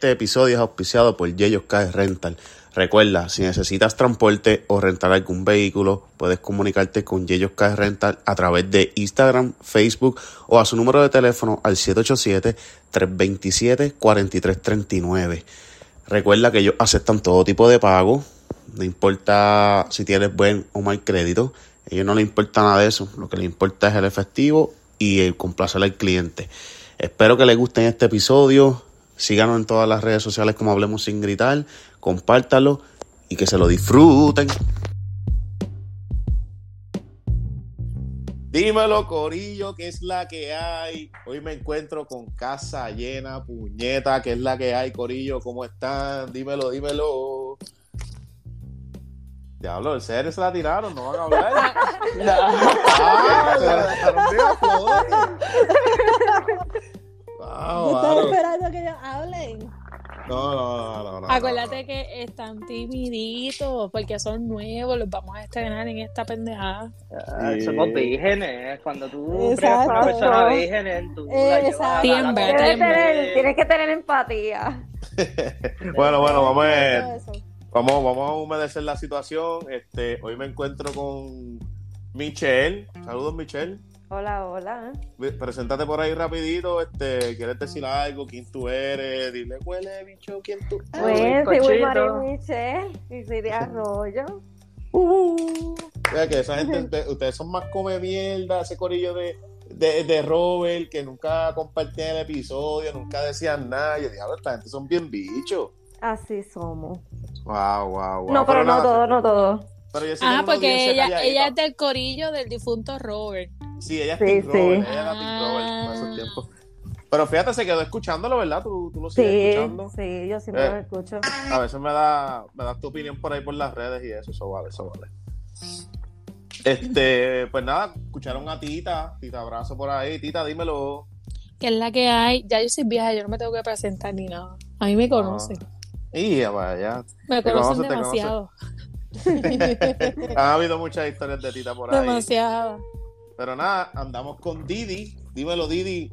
Este episodio es auspiciado por Car Rental. Recuerda, si necesitas transporte o rentar algún vehículo, puedes comunicarte con Car Rental a través de Instagram, Facebook o a su número de teléfono al 787-327-4339. Recuerda que ellos aceptan todo tipo de pago, no importa si tienes buen o mal crédito, a ellos no les importa nada de eso, lo que les importa es el efectivo y el complacer al cliente. Espero que les guste este episodio, síganos en todas las redes sociales como Hablemos Sin Gritar, compártalo y que se lo disfruten. Dímelo, Corillo, ¿qué es la que hay? Hoy me encuentro con casa llena, puñeta, ¿qué es la que hay, Corillo? ¿Cómo están? Dímelo, dímelo. Diablo, ¿en serio se la tiraron? ¿No van a hablar? Ah, se la dejaron de afuera. Wow, Yo estaba esperando que ellos hablen. No, no, no, no, no. Acuérdate que están timiditos porque son nuevos, los vamos a estrenar en esta pendejada. Ah, Sí. Somos vírgenes. Cuando tú con una persona virgen, tú la llevas a la- Tiembla, Tienes, tener, tienes que tener empatía. Bueno, bueno, vamos a. Vamos, vamos a humedecer la situación. Este, hoy me encuentro con Michelle. Saludos, Michelle. Hola, hola. Preséntate por ahí rapidito. Este, ¿quieres decir algo? ¿Quién tú eres? Dile, huele, bicho, ¿quién tú eres? Pues, soy. Wilmarie Michelle y soy de Arroyo. Mira que esa gente, usted- ustedes son más come mierda, ese corillo de, de, de Robert, que nunca compartían el episodio, nunca decían nada. Yo dije, "Ah, esta gente son bien bichos. Así somos. Wow, wow, wow. No, pero no nada, todo, no todo. Pero yo sí tengo Ah, porque ella, ella es del corillo del difunto Robert. Sí, ella es Sí, Team sí. Robert, ella era Team Ah. Robert en esos tiempos. Pero fíjate, se quedó escuchándolo, ¿verdad? ¿Tú, tú lo sigues Sí, escuchando? sí, yo siempre Eh. lo escucho. A veces me da, me das tu opinión por ahí por las redes y eso, eso vale, eso vale. Este, pues nada, escucharon a Tita, Tita abrazo por ahí, Tita, dímelo. Que es la que hay. Ya yo soy vieja, yo no me tengo que presentar ni nada. A mí me conocen. Y ya vaya. me conocen conoce, te demasiado. Ha habido muchas historias de Tita por ahí. Demasiado. Pero nada, andamos con Didi. Dímelo, Didi.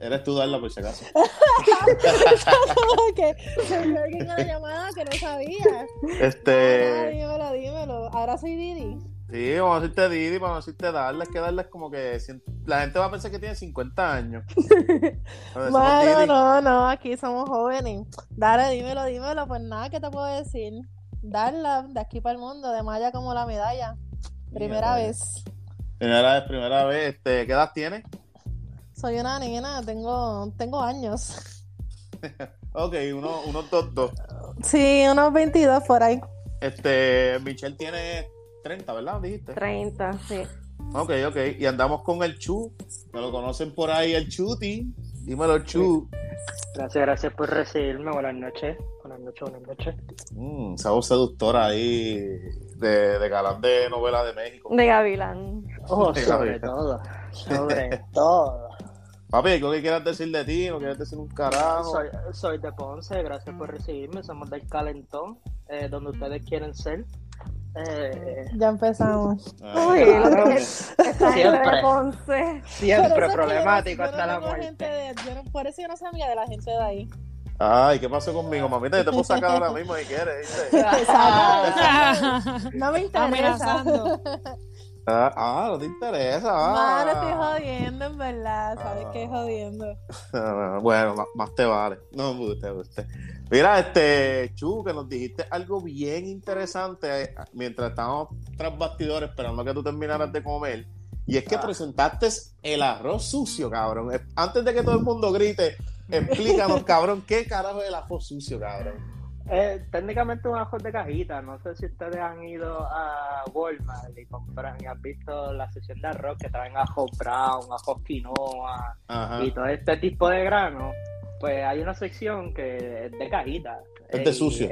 Eres tú, Darla, por si acaso. que se a la llamada que no sabía. Este. dímelo, dímelo. Ahora soy Didi. Sí, vamos a decirte Didi, vamos a decirte darles, que darles como que la gente va a pensar que tiene 50 años. Bueno, Didi, no, no, aquí somos jóvenes. Dale, dímelo, dímelo. Pues nada, ¿qué te puedo decir? Darla de aquí para el mundo, de malla como la medalla. Primera Mira, vez. Primera vez, primera vez. Este, ¿Qué edad tienes? Soy una nena, tengo, tengo años. Ok, uno, unos dos, dos. Sí, unos 22 por ahí. Este, Michelle tiene 30, ¿verdad? Dijiste. 30, sí. Ok, ok. Y andamos con el Chu. Me lo conocen por ahí, el Chuti. Dímelo, Chu. Gracias, gracias por recibirme. Buenas noches. Buenas noches, buenas noches. Mm, esa voz seductora ahí de, de galán de novela de México. De Gavilán. Oh, sobre todo. Sobre todo. Papi, ¿qué que quieras decir de ti? ¿No quieres decir un carajo? Soy, soy de Ponce, gracias por recibirme. Somos del Calentón, eh, donde ustedes quieren ser. Eh, Ya empezamos. Ay, Uy, lo que gente Siempre. de Ponce. Por siempre eso es que yo problemático no hasta la muerte. de- yo no- por eso yo no amiga de la gente de ahí. Ay, ¿qué pasó conmigo, mamita? Yo te puedo sacar ahora mismo si quieres. Exacto. No me interesa. Amenazando. Ah, ah, no te interesa. Ah. Mano, estoy jodiendo, en verdad. ¿Sabes qué? Jodiendo. Ah, Bueno, más, más te vale. No, me gusta, me gusta. Mira, este, Chu, que nos dijiste algo bien interesante eh, mientras estábamos tras bastidores esperando que tú terminaras de comer. Y es que Ah. presentaste el arroz sucio, cabrón. Eh, Antes de que todo el mundo grite, explícanos, cabrón, ¿qué carajo es el arroz sucio, cabrón? Eh, técnicamente un ajo de cajita. No sé si ustedes han ido a Walmart y compran y han visto la sesión de arroz que traen ajo brown, ajo quinoa Ajá. y todo este tipo de granos. Pues hay una sección que es de cajita. Es de Y- sucio.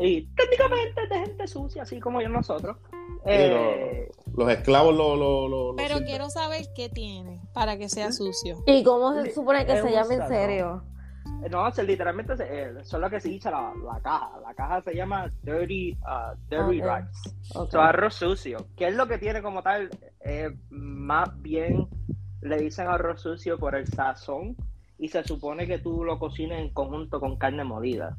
Y, técnicamente es de gente sucia, así como yo nosotros. Pero Eh, los esclavos lo, lo, lo, Pero quiero saber qué tiene para que sea sucio. ¿Y cómo se supone que Es se un llama en serio? No, o sea, literalmente eh, solo que se dice la, la caja. La caja se llama Dirty, uh, dirty. Rice. Ok. So, arroz sucio. ¿Qué es lo que tiene como tal? Eh, más bien le dicen arroz sucio por el sazón y se supone que tú lo cocines en conjunto con carne molida.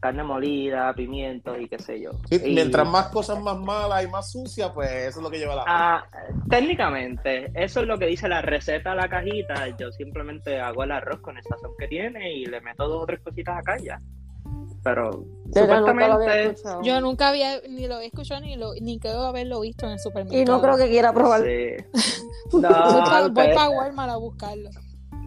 Carne molida, pimientos y qué sé yo. Sí, Y- Mientras más cosas más malas y más sucias, pues eso es lo que lleva la Ah, técnicamente, eso es lo que dice la receta de la cajita. Yo simplemente hago el arroz con el sazón que tiene y le meto dos o tres cositas acá y ya. Pero Yo nunca lo había supuestamente. Yo nunca había, ni lo había escuchado, ni, lo, ni creo haberlo visto en el supermercado. Y no creo que quiera probar. Sí. Voy pa- No, voy para Walmart a buscarlo.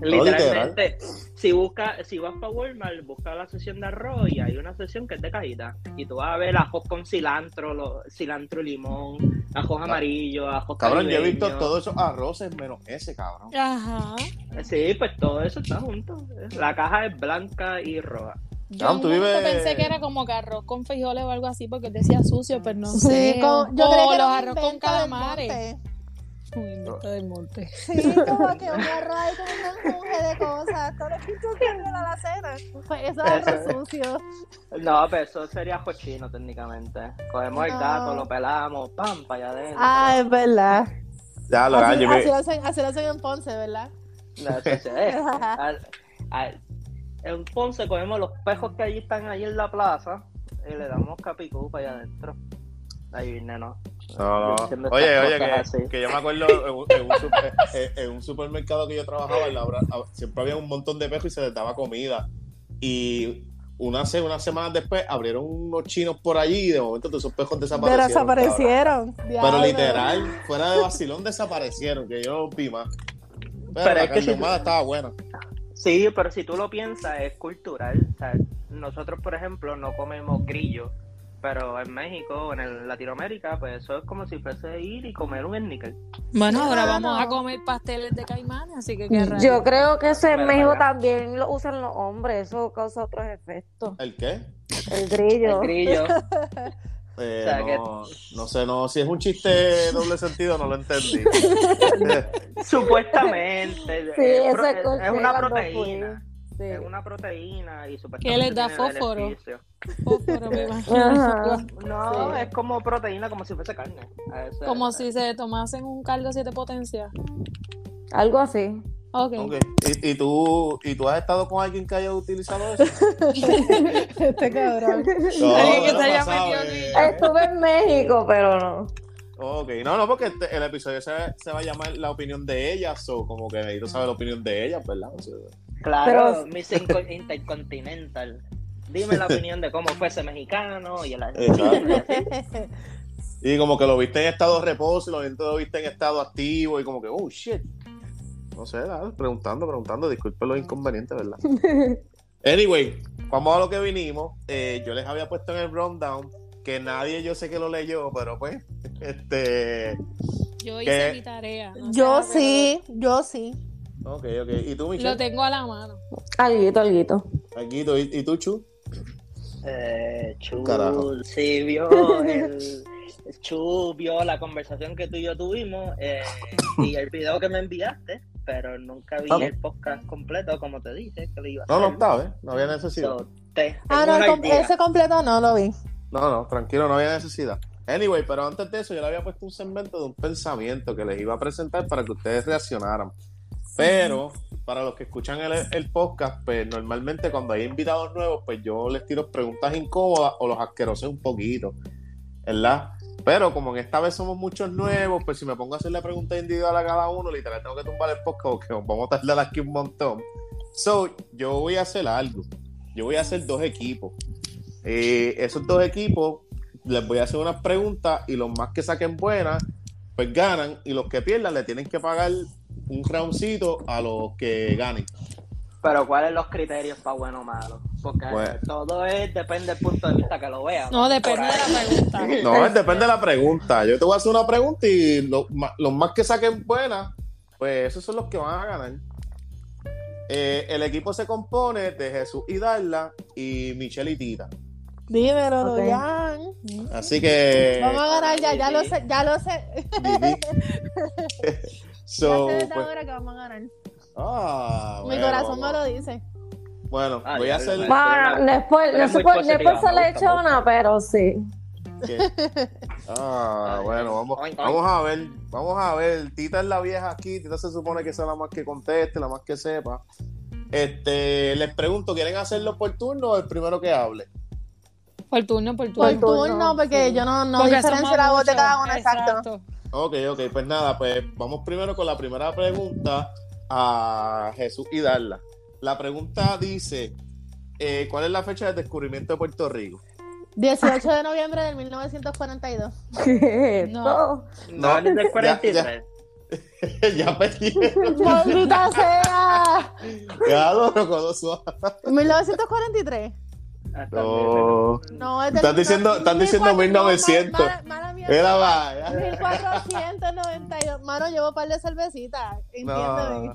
Literalmente, si busca, si vas para Walmart, busca la sección de arroz y hay una sección que es de cajita. Y tú vas a ver ajos con cilantro, lo- cilantro y limón, ajos amarillos, ajos Cabrón, yo he visto todos esos arroces menos ese, cabrón. Ajá. Sí, pues todo eso está junto. La caja es blanca y roja. Yo Ah, vives- pensé que era como que arroz con frijoles o algo así porque decía sucio, pero no Sí, sé. con- yo o creo que los arroz con calamares. Un invento del monte. Sí, como que un arroz ahí con un menjunje de cosas. Todo lo que tú quieres a la cena. Pues eso es arroz sucio. No, pero eso sería cochino técnicamente. Cogemos el No. gato, lo pelamos, pam, para allá adentro. Ah, es verdad. Ya lo Así, así lo hacen, así lo hacen en Ponce, ¿verdad? No, eso sí es. Al- al- en Ponce cogemos los pejos que allí están ahí en la plaza y le damos capicú para allá adentro. Ahí viene, ¿no? No, no. Oye, oye, que, yo me acuerdo en un, en un super- en- en un supermercado que yo trabajaba, en la siempre había un montón de pejos y se les daba comida. Y una, se- unas semanas después abrieron unos chinos por allí y de momento todos esos pejos desaparecieron. desaparecieron. Pero literal, fuera de vacilón desaparecieron, que yo vi más. Pero, Pero la es que si- estaba buena. Sí, pero si tú lo piensas, es cultural. O sea, nosotros, por ejemplo, no comemos grillo, pero en México, en el Latinoamérica, pues eso es como si fuese ir y comer un níquel. Bueno, ahora Ah, vamos no. a comer pasteles de caimanes, así que qué raro. Yo creo que eso en México para también lo usan los hombres, eso causa otros efectos. ¿El qué? El El grillo. grillo. Eh, O sea, que- no, sé, no, si es un chiste doble sentido, no lo entendí. Supuestamente. Sí, es, eso pro- escuché es una proteína. fui. Es una proteína y ¿Qué les da fósforo? beneficio. Fósforo, me imagino. Ajá. No, Sí. es como proteína, como si fuese carne. Como si se tomasen un caldo siete potencias. Algo así. Ok. Ok. ¿Y, y tú, ¿Y tú has estado con alguien que haya utilizado eso? Este cabrón. No, Alguien que no se haya metido eh. aquí. Estuve en México, pero no. Ok, no, no, porque este- el episodio se, se va a llamar La opinión de ellas, o como que necesito saber la opinión de ellas, ¿verdad? O sea, Claro, Pero- Miss Intercontinental. Dime la opinión de cómo fue ese mexicano y el y como que lo viste en estado de reposo y lo viste- lo viste en estado activo y como que, oh, shit. No sé, dale, preguntando, preguntando, disculpen los inconvenientes, ¿verdad? Anyway, vamos a lo que vinimos. Eh, yo les había puesto en el rundown que nadie yo sé que lo leyó, pero pues, este... Yo ¿Qué? hice mi tarea. no Yo sí, yo sí. Ok, ok. ¿Y tú, pero Lo Michelle? tengo a la mano. Alguito, alguito. Aquí, ¿y, y tú, Chu? Eh, Chu, Carajo. sí, vio el. Chu vio la conversación que tú y yo tuvimos eh, y el video que me enviaste, pero nunca vi Ah. el podcast completo, como te dije que lo iba a No, no estaba, ¿eh? No había necesidad. So, te- Ah, no, com- idea. ese completo no lo vi. No, no, tranquilo, no había necesidad. Anyway, pero antes de eso yo le había puesto un segmento de un pensamiento que les iba a presentar para que ustedes reaccionaran. Pero para los que escuchan el, el podcast, pues normalmente cuando hay invitados nuevos, pues yo les tiro preguntas incómodas o los asquerosé un poquito, ¿verdad? Pero como en esta vez somos muchos nuevos, pues si me pongo a hacerle preguntas individuales a cada uno, literal tengo que tumbar el podcast porque vamos a tardar aquí un montón. So, yo voy a hacer algo. Yo voy a hacer dos equipos. Eh, esos dos equipos les voy a hacer unas preguntas y los más que saquen buenas, pues ganan. Y los que pierdan le tienen que pagar un roundcito a los que ganen. Pero ¿cuáles los criterios para bueno o malo? Porque Bueno. todo es, depende del punto de vista que lo vean. No, depende de la pregunta. No, depende de la pregunta. Yo te voy a hacer una pregunta y lo- los más que saquen buenas, pues esos son los que van a ganar. Eh, el equipo se compone de Jesús y Darla y Michelle y Tita. Dímelo, Ok. Luyan. Así que. Vamos a ganar ya, ya lo sé, ya lo sé. Vivi. so, ya sé desde pues, ahora que vamos a ganar. ah, Mi bueno, corazón me lo dice. Bueno, Ah, voy a hacer. Bueno, por, no por, por ser me gusta, me lechona, pero sí. ¿Qué? Ah, Ay, bueno, vamos, vamos a ver, vamos a ver. Tita es la vieja aquí, Tita se supone que es la más que conteste, la más que sepa. Este, les pregunto, ¿quieren hacerlo por turno o el primero que hable? Por turno, por Por turno. turno, turno, porque sí. yo no, no diferencio la voz de cada uno, exacto. Ok, ok, pues nada, pues vamos primero con la primera pregunta a Jesús y darla. La pregunta dice, eh, ¿cuál es la fecha del descubrimiento de Puerto Rico? 18 de noviembre del 1942. ¿Qué No. No, es del ya- 43. ya perdieron. ¡Maldita sea! Ya lo recuerdo suave. 1943. No. No, es Están diciendo- están diciendo 1900. No, mala- mala mía. Era vaya. 1492. Mano, llevo un par de cervecitas. Entiéndeme.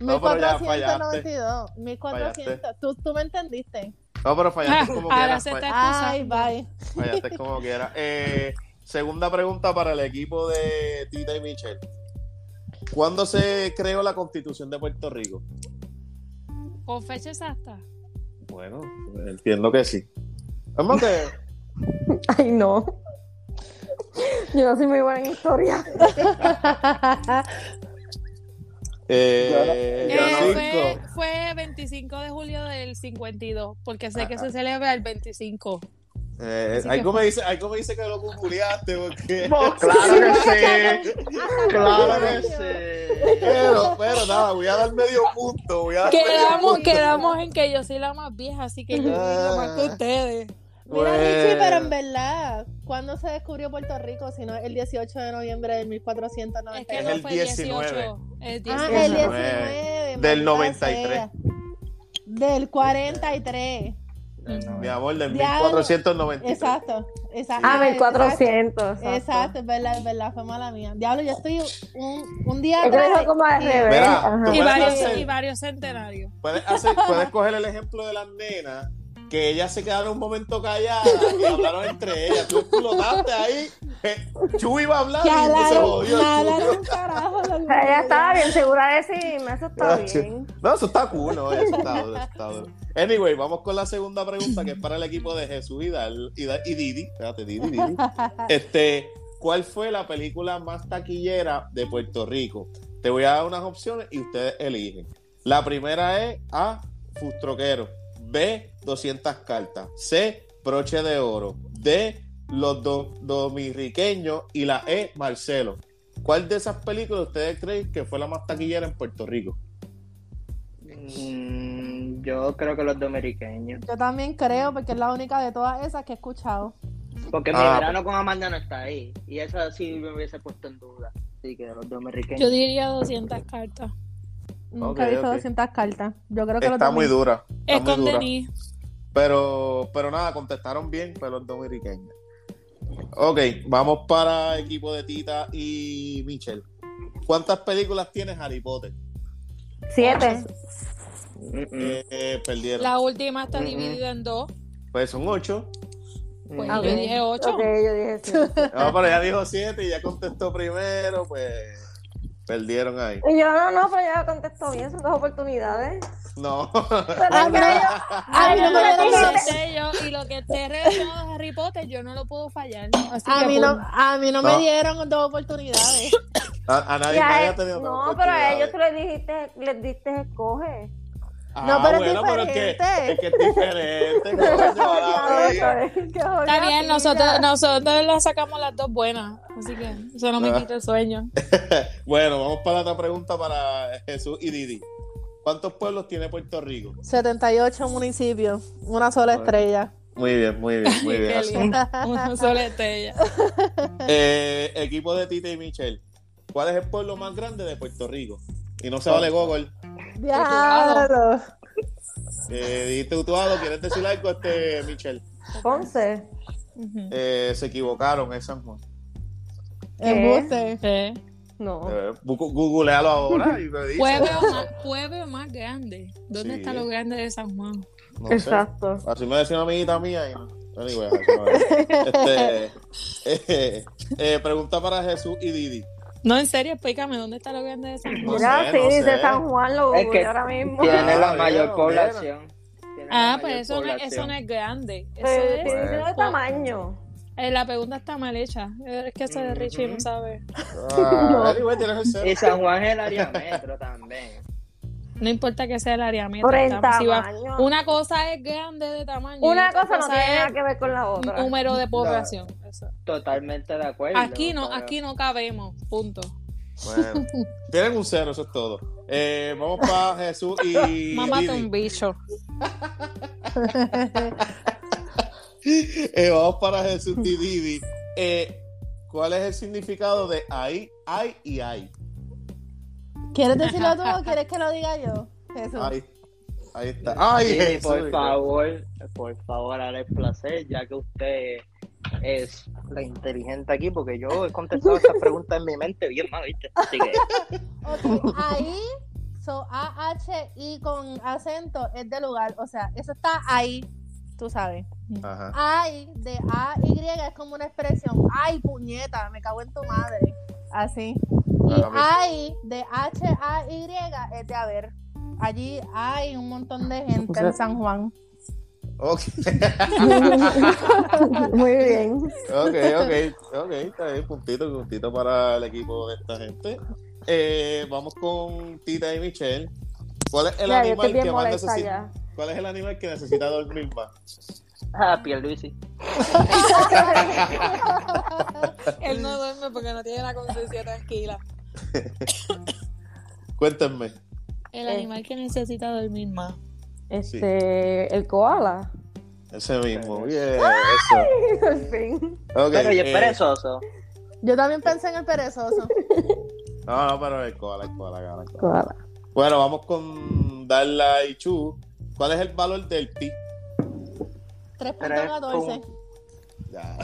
No, no, pero ya 1492. 1400. ¿Tú, tú me entendiste. no, pero Ah, fallaste como ahora quieras. se fall- está Ay, bye. Fallaste como quieras. Eh, segunda pregunta para el equipo de Tita y Michelle. ¿Cuándo se creó la constitución de Puerto Rico? Con fecha exacta. Bueno, entiendo que sí. Vamos que Ay, no. Yo no soy muy buena en historia. eh, Eh, fue, fue 25 de julio del 52, porque sé que se celebra el 25. Eh, algo, que- me dice, algo me dice que lo googleaste porque... Claro que sí. Claro que sí. Pero, pero nada, voy a dar medio punto. Voy a dar medio Quedamos, punto. quedamos en que yo soy la más vieja, así que yo digo más que ustedes. Mira, Pues- Richie, pero en verdad, ¿cuándo se descubrió Puerto Rico? Si no es el 18 de noviembre Es 1490. que Es no el fue 19. 18. El Ah, 19. el 19. 19. Del maldita 93. sea. Del 43. Mi amor, del Diablo. 1493. Exacto. exacto. Ah, Exacto. 1400. Exacto. Exacto, es verdad, es verdad, fue mala mía. Diablo, yo estoy un, un día Es que atrás. como al y- revés. Mira, Y varios, hacer- y varios centenarios. Puedes, hacer, puedes coger el ejemplo de las nenas que ellas se quedaron un momento calladas y hablaron entre ellas. Tú explotaste ahí. eh, Chu iba a hablar Que y se hablaron, jodió. hablaron un carajo. Ella estaba bien segura de sí, eso está bien. No, eso está cool, no, eso está duro, eso está duro. Anyway, vamos con la segunda pregunta que es para el equipo de Jesús y, Dal- y, Didi. Espérate, Didi, Didi. Este, ¿cuál fue la película más taquillera de Puerto Rico? Te voy a dar unas opciones y ustedes eligen. La primera es A, Fustroquero. B, 200 cartas. C, Broche de Oro. D, Los do- Dominiqueños. Y la E, Marcelo. ¿Cuál de esas películas ustedes creen que fue la más taquillera en Puerto Rico? Mm, yo creo que los dominiqueños. Yo también creo, porque es la única de todas esas que he escuchado. Porque mi Ah, verano con Amanda no está ahí. Y esa sí me hubiese puesto en duda. Así que los dominiqueños. Yo diría 200 cartas. Nunca he visto ok. 200 cartas. Yo creo que los Está muy dura. Es muy con dura. Denis. Pero, pero nada, contestaron bien, pero los dominiqueños. Ok, vamos para equipo de Tita y Michelle. ¿Cuántas películas tiene Harry Potter? Siete. Eh, perdieron. La última está dividida en dos. Pues son ocho. Pues. Ok. yo dije 8. Ok, yo dije siete. No, pero ya dijo siete y ya contestó primero, pues perdieron ahí. Y yo, no, no, pero ya contestó bien, son dos oportunidades. No. Pero Ah, A mí no me dieron yo- y lo que esté relacionado a Harry Potter, yo no lo puedo fallar. Así A que mí no, a mí no, No. me dieron dos oportunidades. A, a nadie, nadie él- ha tenido no, pero a ellos tú les dijiste, les diste escoge. Ah, No, pero es bueno, pero es que, diferente. es que es diferente. Está bien, nosotros, nosotros las sacamos las dos buenas. Así que eso no me Ah. quita el sueño. Bueno, vamos para la otra pregunta para Jesús y Didi. ¿Cuántos pueblos tiene Puerto Rico? 78 municipios, una sola Bueno. estrella. Muy bien, muy bien, muy bien. Una sola estrella. Eh, equipo de Tita y Michelle. ¿Cuál es el pueblo más grande de Puerto Rico? Y no se vale Google. Diablo. Eh, dijiste Utuado, ¿quieres decir algo, este, Michelle? Ponce. Eh, se equivocaron, es San Juan. Sí. No. Eh, googlealo ahora y me dice. Pueblo más, pueblo más grande. ¿Dónde Sí. está lo grande de San Juan? No sé. Exacto. Así me decía una amiguita mía. Y no. Anyway, así este, eh, eh, pregunta para Jesús y Didi. No, en serio, explícame dónde está lo grande de San Juan. No Mira, sé, sí, no dice sé. San Juan, lo Es que ahora mismo. Tiene la mayor población. Tiene Ah, pues eso no, es- eso no es grande. Eso Pero es, de tamaño. eh, la pregunta está mal hecha. Es que ese de Richie no sabe. Ah, anyway. Y San Juan es el área metro también. No importa que sea el área metro. Por el estamos- si va- tamaño. una cosa es grande de tamaño. Una cosa no tiene nada que ver con la otra. número de población. Eso. Totalmente de acuerdo. Aquí no, pero- aquí no cabemos. Punto. Bueno, tienen un cero, eso es todo. Eh, vamos para Jesús y Mámate un bicho. Eh, vamos para Jesús y Didi. Eh, ¿Cuál es el significado de ahí, ay y ay? ¿Quieres decirlo tú o quieres que lo diga yo? Jesús. Ahí, ahí está. Ay, Sí, Jesús. por favor, por favor, haré el placer, ya que usted es la inteligente aquí, porque yo he contestado esas preguntas en mi mente bien mal, ¿viste? Así que, Ok, ahí, so A-H-I con acento es de lugar. O sea, eso está ahí, tú sabes. Ajá. Ay, de A-Y es como una expresión. Ay, puñeta, me cago en tu madre. Así. Y ay, de H-A-Y es de haber. Allí hay un montón de gente en San Juan. Ok, Muy bien. ok, ok, ok, está bien, puntito, puntito para el equipo de esta gente. Eh, vamos con Tita y Michelle. ¿Cuál es el Ya, animal que más necesita? ya. ¿Cuál es el animal que necesita dormir más? ah, Pierluisi. Él no duerme porque no tiene la conciencia tranquila. Cuéntenme. El Eh. animal que necesita dormir más. Este, el koala. Ese mismo. Bien, eso. Al fin. Ok, Pero y es eh, perezoso. Yo también pensé en el perezoso. No, no, pero el koala, el koala, el koala. Koala. Bueno, vamos con Darla y Chu. ¿Cuál es el valor del pi? 3.14. Ya.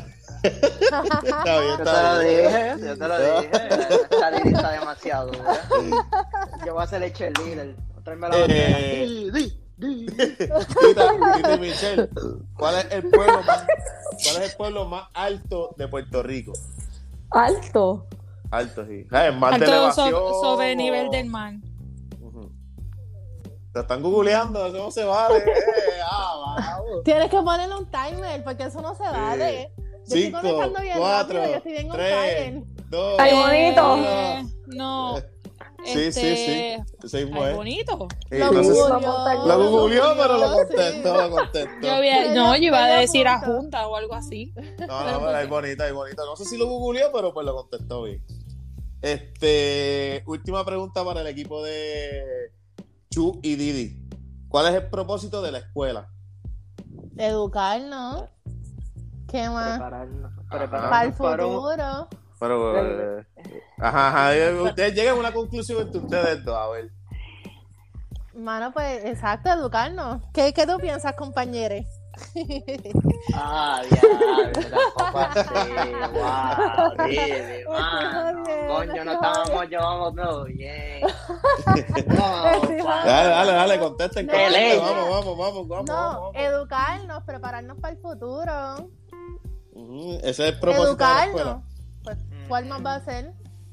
Está bien, Yo te está lo dije, yo te lo dije. Didi está demasiado dura. Yo voy a hacer el cheerleader. Tráeme la bandera. Eh, Di, di, di. Tita, Tita y Michelle, ¿cuál es el pueblo más, cuál es el pueblo más alto de Puerto Rico? Alto. Alto, sí. Ah, es más de Alto elevación. so- sobre o- nivel del mar. Te están googleando, eso no se vale. Eh, ah. Tienes que ponerle un timer porque eso no se vale. Yo estoy Cinco, contestando bien cuatro, rápido, yo estoy bien on tres, dos. Ay, bonito. Eh, no. Sí, sí, este, sí. Ese mismo Ay, bonito. Sí, Lo no googleó, Lo googleó, pero lo sí. contestó, lo contestó. Yo, había- Medio- no, yo iba a decir a junta o algo así. No, no, pero es bonita, es bonita. No sé si lo googleó, pero pues lo contestó bien. Este, última pregunta para el equipo de Chu y Didi. ¿Cuál es el propósito de la escuela? Educarnos. ¿Qué más? Prepararnos, Para el prepararnos para un- futuro. Pero, eh, ajá, ajá, eh, ustedes lleguen a una conclusión entre ustedes dos, a ver. Mano, pues exacto, educarnos. ¿Qué, qué tú piensas, compañeros? Ah, ya, tampoco así. Wow, mano. jodiendo, Coño, no estábamos bien. Dale, dale, dale, contesten, No. Vamos, vamos, vamos, vamos. No, vamos, vamos. educarnos, prepararnos para el futuro. Ese es el propósito. Educarnos. Pues, ¿cuál más va a ser?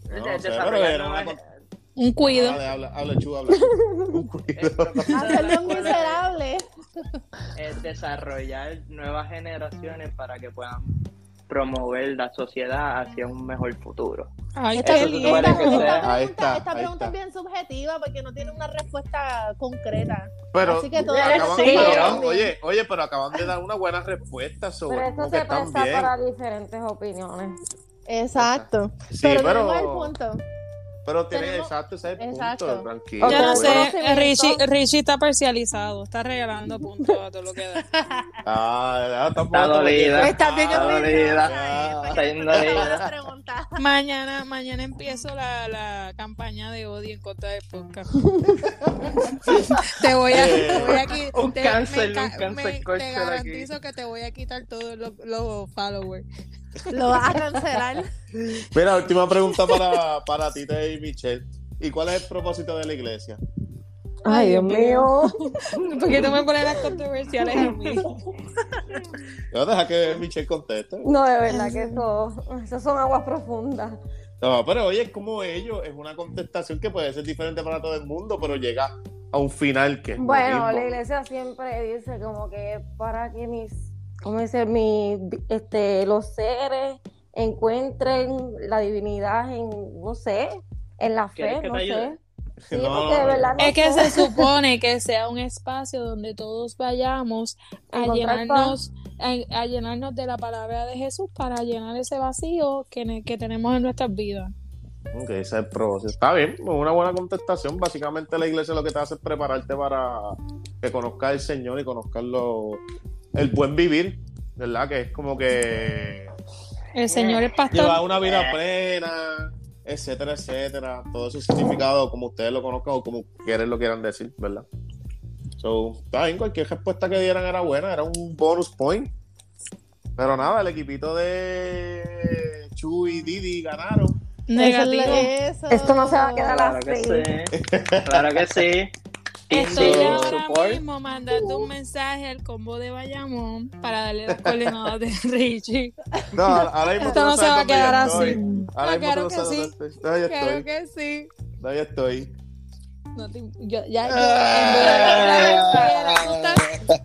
No, de- sé, desarrollar pero era nuevas- una Un cuido. Dale, habla, habla, Chu, habla. Un cuido. es- miserables. es desarrollar nuevas generaciones para que puedan promover la sociedad hacia un mejor futuro. Eso esta- que esta Ahí está, esta ahí pregunta está. es bien subjetiva porque no tiene una respuesta concreta. Pero Así que todo acaban- Sí, oye, oye, pero acaban de dar una buena respuesta sobre Pero esto se presta para diferentes opiniones. Exacto. Sí, pero, pero, el punto. Pero tiene tenemos- exacto ese es el Exacto. punto, tranquilo. Yo no sé, conocimiento. Richie, Richie está parcializado, está regalando puntos a todo lo que da. Ah, Está dolida. Está bien Está dolida. eh, Está bien dolida. Mañana, mañana empiezo la, la campaña de odio en contra del podcast. te voy a, te voy a qui- Un te, me ca- un me- culture te aquí. garantizo que te voy a quitar todos los, los followers. Lo vas a cancelar. Mira, última pregunta para, para Tita y Michelle. ¿Y cuál es el propósito de la iglesia? Ay, Dios mío. Porque tú me pones las controversiales a mí. Yo deja que Michelle conteste. No, de verdad que eso, eso son aguas profundas. No, pero oye, es como ellos, es una contestación que puede ser diferente para todo el mundo, pero llega a un final que es Bueno, la iglesia siempre dice como que para que mis, ¿cómo dice? Mis, este, los seres encuentren la divinidad en, no sé, en la ¿Quieres fe, no sé. Sí, No, porque de verdad no Es que se supone que sea un espacio donde todos vayamos a llenarnos, a, a llenarnos de la palabra de Jesús para llenar ese vacío que, que tenemos en nuestras vidas. Ok, ese es el. Está bien, una buena contestación. Básicamente la iglesia lo que te hace es prepararte para que conozcas al Señor y conozcas lo- el buen vivir, ¿verdad? Que es como que El Señor es pastor. llevar una vida plena, etcétera, etcétera. Todo ese significado, como ustedes lo conozcan o como quieren lo quieran decir, ¿verdad? So, está bien, cualquier respuesta que dieran era buena, era un bonus point. Pero nada, el equipito de Chu y Didi ganaron. Negativo. Eso Esto no se va a quedar Claro así. que sí. Claro que sí. Estoy Team ahora support. mismo mandando un mensaje al combo de Bayamón para darle las coordenadas de Richie. No, ahora mismo Esto no se va a quedar así. Ahora Ah, mismo tú claro no que sí. Claro estoy. que sí. Ahí estoy. No te- yo, ya, yo- Ah. tú estás,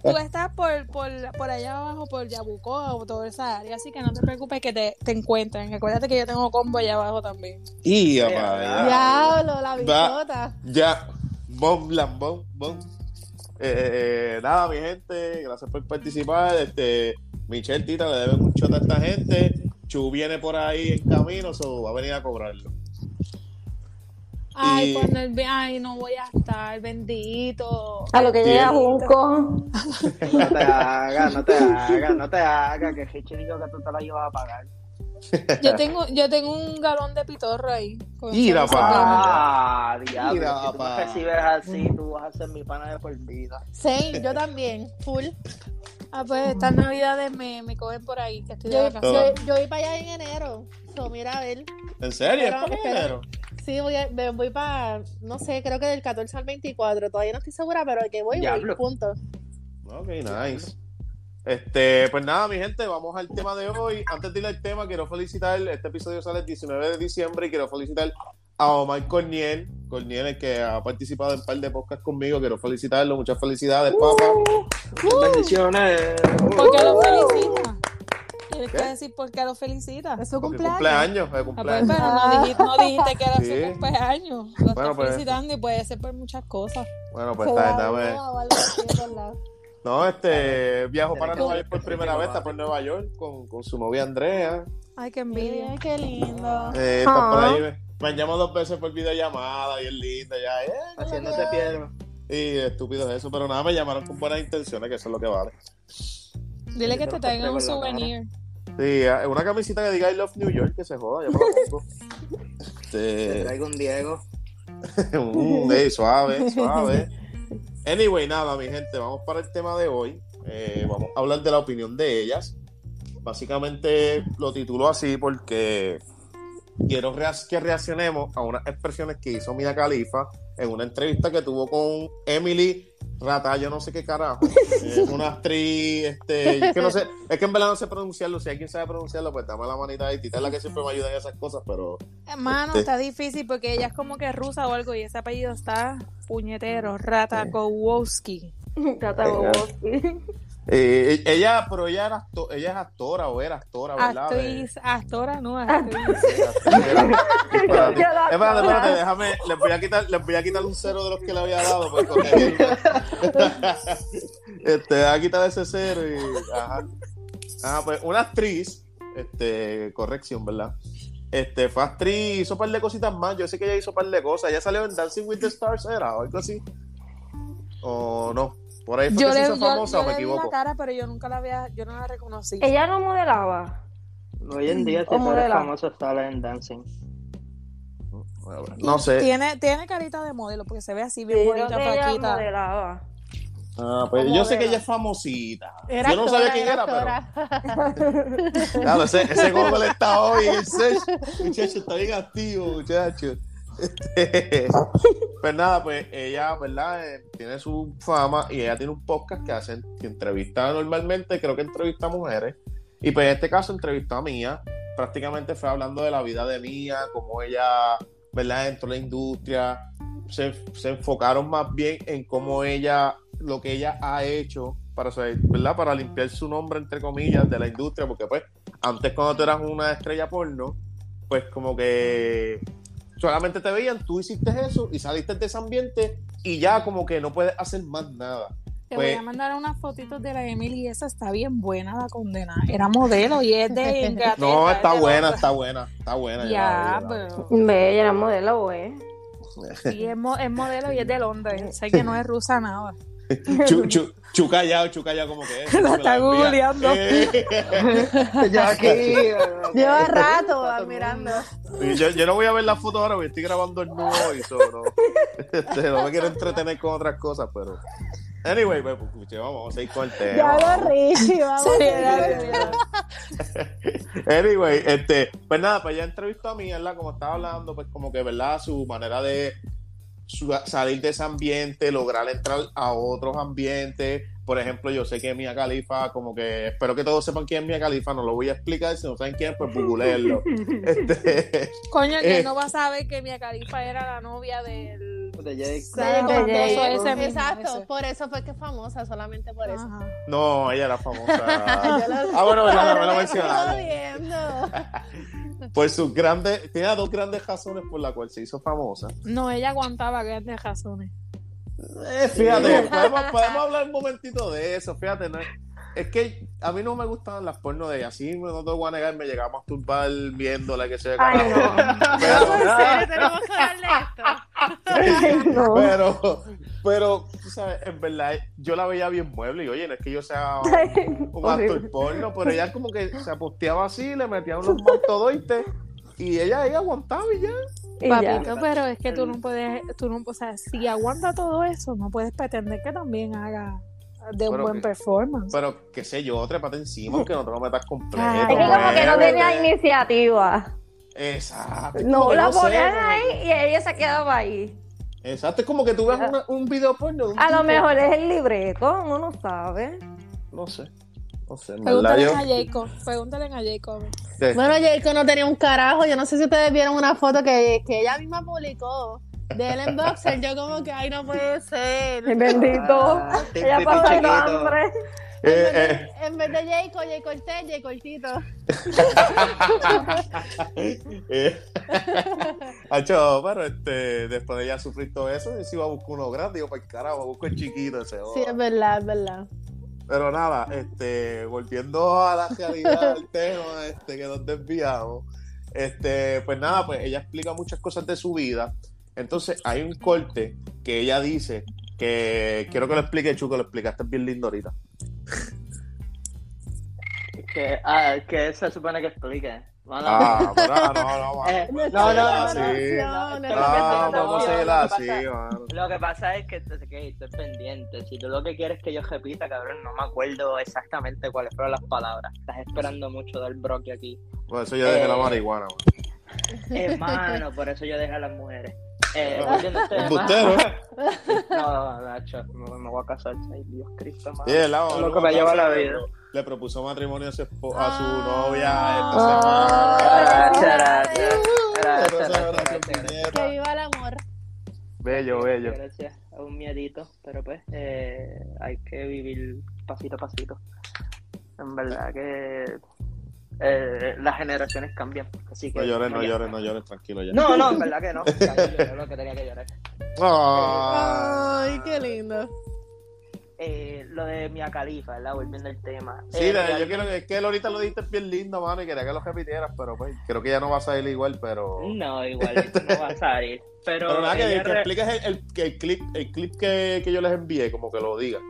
tú estás por, por, por allá abajo, por Yabucoa o toda esa área, así que no te preocupes que te, te encuentren. Acuérdate que yo tengo combo allá abajo también. Y Ya, Diablo, la bichota. Ya, bom, bom, bom. Eh, eh, eh, nada, mi gente, gracias por participar. Este, Michelle Tita le deben un shot a esta gente. Chu viene por ahí en camino, so va a venir a cobrarlo. Ay, Y- cuando él ve, ay, no voy a estar, bendito. A lo que llega Junco. No te hagas, no te hagas, no te hagas, que dijo que tú te la ibas a pagar. Yo tengo, yo tengo un galón de pitorro ahí. ese pa. Ah, diablo, Mira, si tú pa. me recibes así, tú vas a ser mi pana de por vida. Same, yo también, full. Ah, pues estas navidades me, me cogen por ahí, que estoy de Yo, vacaciones. yo, yo voy para allá en enero. So, mira, a ver. ¿En serio? ¿Es Pero, para espera. enero? Sí, voy, a- me voy para, no sé, creo que del 14 al 24. Todavía no estoy segura, pero que voy, voy, punto. Ok, nice. Este, pues nada, mi gente, vamos al tema de hoy. Antes de ir al tema, quiero felicitar, este episodio sale el 19 de diciembre y quiero felicitar a Omar Corniel, Corniel, el que ha participado en un par de podcasts conmigo, quiero felicitarlo, muchas felicidades, papá. Bendiciones. ¿Por qué lo felicita? Tienes que decir por qué lo felicita. Es su cumpleaños. cumpleaños, es Ah, pues, cumpleaños. pero no dijiste, no dijiste que era Sí. su cumpleaños. Lo Bueno, estás pues. felicitando y puede ser por muchas cosas. Bueno, pues Se está, No, este, viajo Tiene para Nueva York por primera vez, está por Nueva York con, con su novia Andrea. Ay, qué envidia. Mira, qué lindo. Eh, está por Ah. ahí, me, me han llamado dos veces por videollamada y es linda ya. eh, Haciéndote piedra. Y estúpido es eso, pero nada, me llamaron con buenas intenciones, que eso es lo que vale. Dile que te te traigan un souvenir. Sí, eh, una camisita que diga I love New York, que se joda, yo me la pongo. Te Este, traigo un Diego. mm, ey, suave, suave. Anyway, nada, mi gente, vamos para el tema de hoy. Eh, vamos a hablar de la opinión de ellas. Básicamente lo titulo así porque quiero que reaccionemos a unas expresiones que hizo Mia Khalifa en una entrevista que tuvo con Emily Rata, yo no sé qué carajo. Eh, una actriz, este, que no sé, es que en verdad no sé pronunciarlo. Si alguien sabe pronunciarlo, pues dame la manita ahí. Tita es la que siempre me ayuda en esas cosas, pero Hermano, Este. está difícil porque ella es como que rusa o algo y ese apellido está puñetero, Ratakowski. Tata Boboski. Eh, ella, pero ella era acto- ella es actora o era actora, ¿verdad? Actriz, actora, no, actriz. Espérate, espérate, déjame, les voy a quitar, les voy a quitar un cero de los que le había dado corregirme. este, voy a quitar ese cero y ajá. Ajá, pues una actriz, este, corrección, ¿verdad? Este, fue actriz, hizo un par de cositas más. Yo sé que ella hizo un par de cosas. Ella salió en Dancing with the Stars, ¿era? O algo así. O no. Por ahí fue Yo que se le, hizo yo, famosa, yo o me le vi la equivoco. cara, pero yo nunca la había, yo no la reconocí. Ella no modelaba. Hoy en día, si ¿Cómo tú eres famoso, sale en dancing. No sé. Tiene, tiene carita de modelo porque se ve así bien Sí, bonita, flaquita. modelaba. Ah, pues ¿Cómo yo sé que era? ella es famosita. Era yo no actora, sabía quién era, pero. actora. Claro, ese, ese Google está hoy, el search, muchacho, está bien activo, muchacho. Este, pues nada, pues ella, ¿verdad? Eh, tiene su fama y ella tiene un podcast que hacen, que entrevista normalmente, creo que entrevista a mujeres. Y pues en este caso entrevistó a Mía. Prácticamente fue hablando de la vida de Mía, cómo ella, ¿verdad? Entró en la industria. Se, se enfocaron más bien en cómo ella, lo que ella ha hecho para, ¿verdad? Para limpiar su nombre, entre comillas, de la industria, porque pues antes cuando tú eras una estrella porno, pues como que solamente te veían, tú hiciste eso y saliste de ese ambiente y ya como que no puedes hacer más nada. Te Pues- voy a mandar unas fotitos de la Emily y esa está bien buena, la condena. Era modelo y es de Inglaterra. No, es está buena, está buena, está buena. Ya, pero Ve, ella era modelo, güey. sí, es, mo- es modelo y es de Londres. Sé que no es rusa nada. Chu, chu, chu callado, chu callado como que es. La está googleando. Eh, Yo aquí. Lleva rato admirando. y yo, yo no voy a ver la foto ahora porque estoy grabando el nudo y solo. Este, no me quiero entretener con otras cosas, pero. Anyway, pues, pues, escuche, vamos, vamos a seguir con el tema. Ya lo Richie, vamos. Anyway, este, pues nada, pues ya entrevistó a mí, ¿verdad? Como estaba hablando, pues como que, ¿verdad? Su manera de salir de ese ambiente, lograr entrar a otros ambientes. Por ejemplo, yo sé que Mia Khalifa, como que espero que todos sepan quién es Mia Khalifa, no lo voy a explicar, si no saben quién, pues googleenlo. Este, Coño, Eh. que no va a saber que Mia Khalifa era la novia del. De Jake. De Exacto, ese. por eso fue que es famosa, solamente por eso. Ajá. no, ella era famosa. Ah, bueno, verdad, no me lo mencionaron. Por sus grandes, tenía dos grandes razones por las cuales se hizo famosa. No, ella aguantaba grandes razones. Eh, fíjate, podemos, podemos hablar un momentito de eso, fíjate, no es, que a mí no me gustan las porno de ella, así no te voy a negar, me llegaba a masturbar viéndola que se Ay, no. pero, ¿En serio tenemos que darle esto? No. pero, pero, tú sabes, en verdad, yo la veía bien mueble y oye, no es que yo sea un, un actor porno, pero ella como que se posteaba así, le metía unos montodoites y ella, ella aguantaba y ya. Y ya. Papito, pero es que tú no puedes, tú no, o sea, si aguanta todo eso, no puedes pretender que también haga de un Pero buen que- performance. Pero qué sé yo, trépate encima, que no te lo metas completo. Ay, Es que como que no tenía iniciativa. Exacto. No, la ponían ahí y ella se quedaba ahí. Exacto, es como que tú ves una- un video porno un A lo mejor es el libreto, uno no sabe. No sé. No sé, Pregúntale a Jacob, pregúntale a Jacob. Sí. Bueno, Jacob no tenía un carajo. Yo no sé si ustedes vieron una foto que, que ella misma publicó de él en boxer. Yo como que, ay, no puede ser. Bendito. Ah, ella pipi pasando chiquito. hambre. En Eh, vez de, eh, en vez de Jacob, Jacob Cortés, Jacob Cortito. eh. Acho, pero este, después de ya sufrir todo eso, yo sí iba a buscar uno grande, digo, para carajo, busco el chiquito ese. Sí, es verdad, es verdad. Pero nada, este, volviendo a la realidad del tema, este, que nos desviamos, este, pues nada, pues ella explica muchas cosas de su vida. Entonces hay un corte que ella dice que quiero que lo explique, Chuco, lo explicaste bien lindo ahorita. Que, ah, que se supone que explique. Ah, no, no, no, Eh, no, no, Ah, no, sí. no, no, No, no, no, así, mano. Lo que pasa es que, que estoy pendiente. Si tú lo que quieres que yo repita, cabrón, no me acuerdo exactamente cuáles fueron las palabras. Estás esperando mucho del broque aquí. Por eso yo dejé la Eh, marihuana. Hermano, por eso yo dejé a las mujeres. Eh, tema. Embustero. No, Nacho, me, me voy a casar. Ay, Dios Cristo, madre. El lado, Lo que me lleva la vida. Le propuso matrimonio a su, espo- a su Ah. novia esta Ah. semana. Gracias, gracias. Gracias, Pero esa gracias, oración gracias. puñeta. Que viva el amor. Bello, bello. Gracias. Un miedito, pero pues eh, hay que vivir pasito a pasito. En verdad que eh, las generaciones cambian. Así que No llores, no llores, no llores, tranquilo ya. No, no, en verdad que no. Ya, yo lo que tenía que llorar. Ah. Ay, qué lindo. Eh, lo de Mia ¿verdad? Volviendo al tema. Sí, Eh, la- yo quiero que, es que ahorita lo dijiste bien lindo, mano, y quería que lo repitieras, pero pues creo que ya no va a salir igual, pero... No, igualito no va a salir. Pero, Pero nada, que, que re- expliques el, el- que el clip, el clip que, que yo les envié, como que lo diga.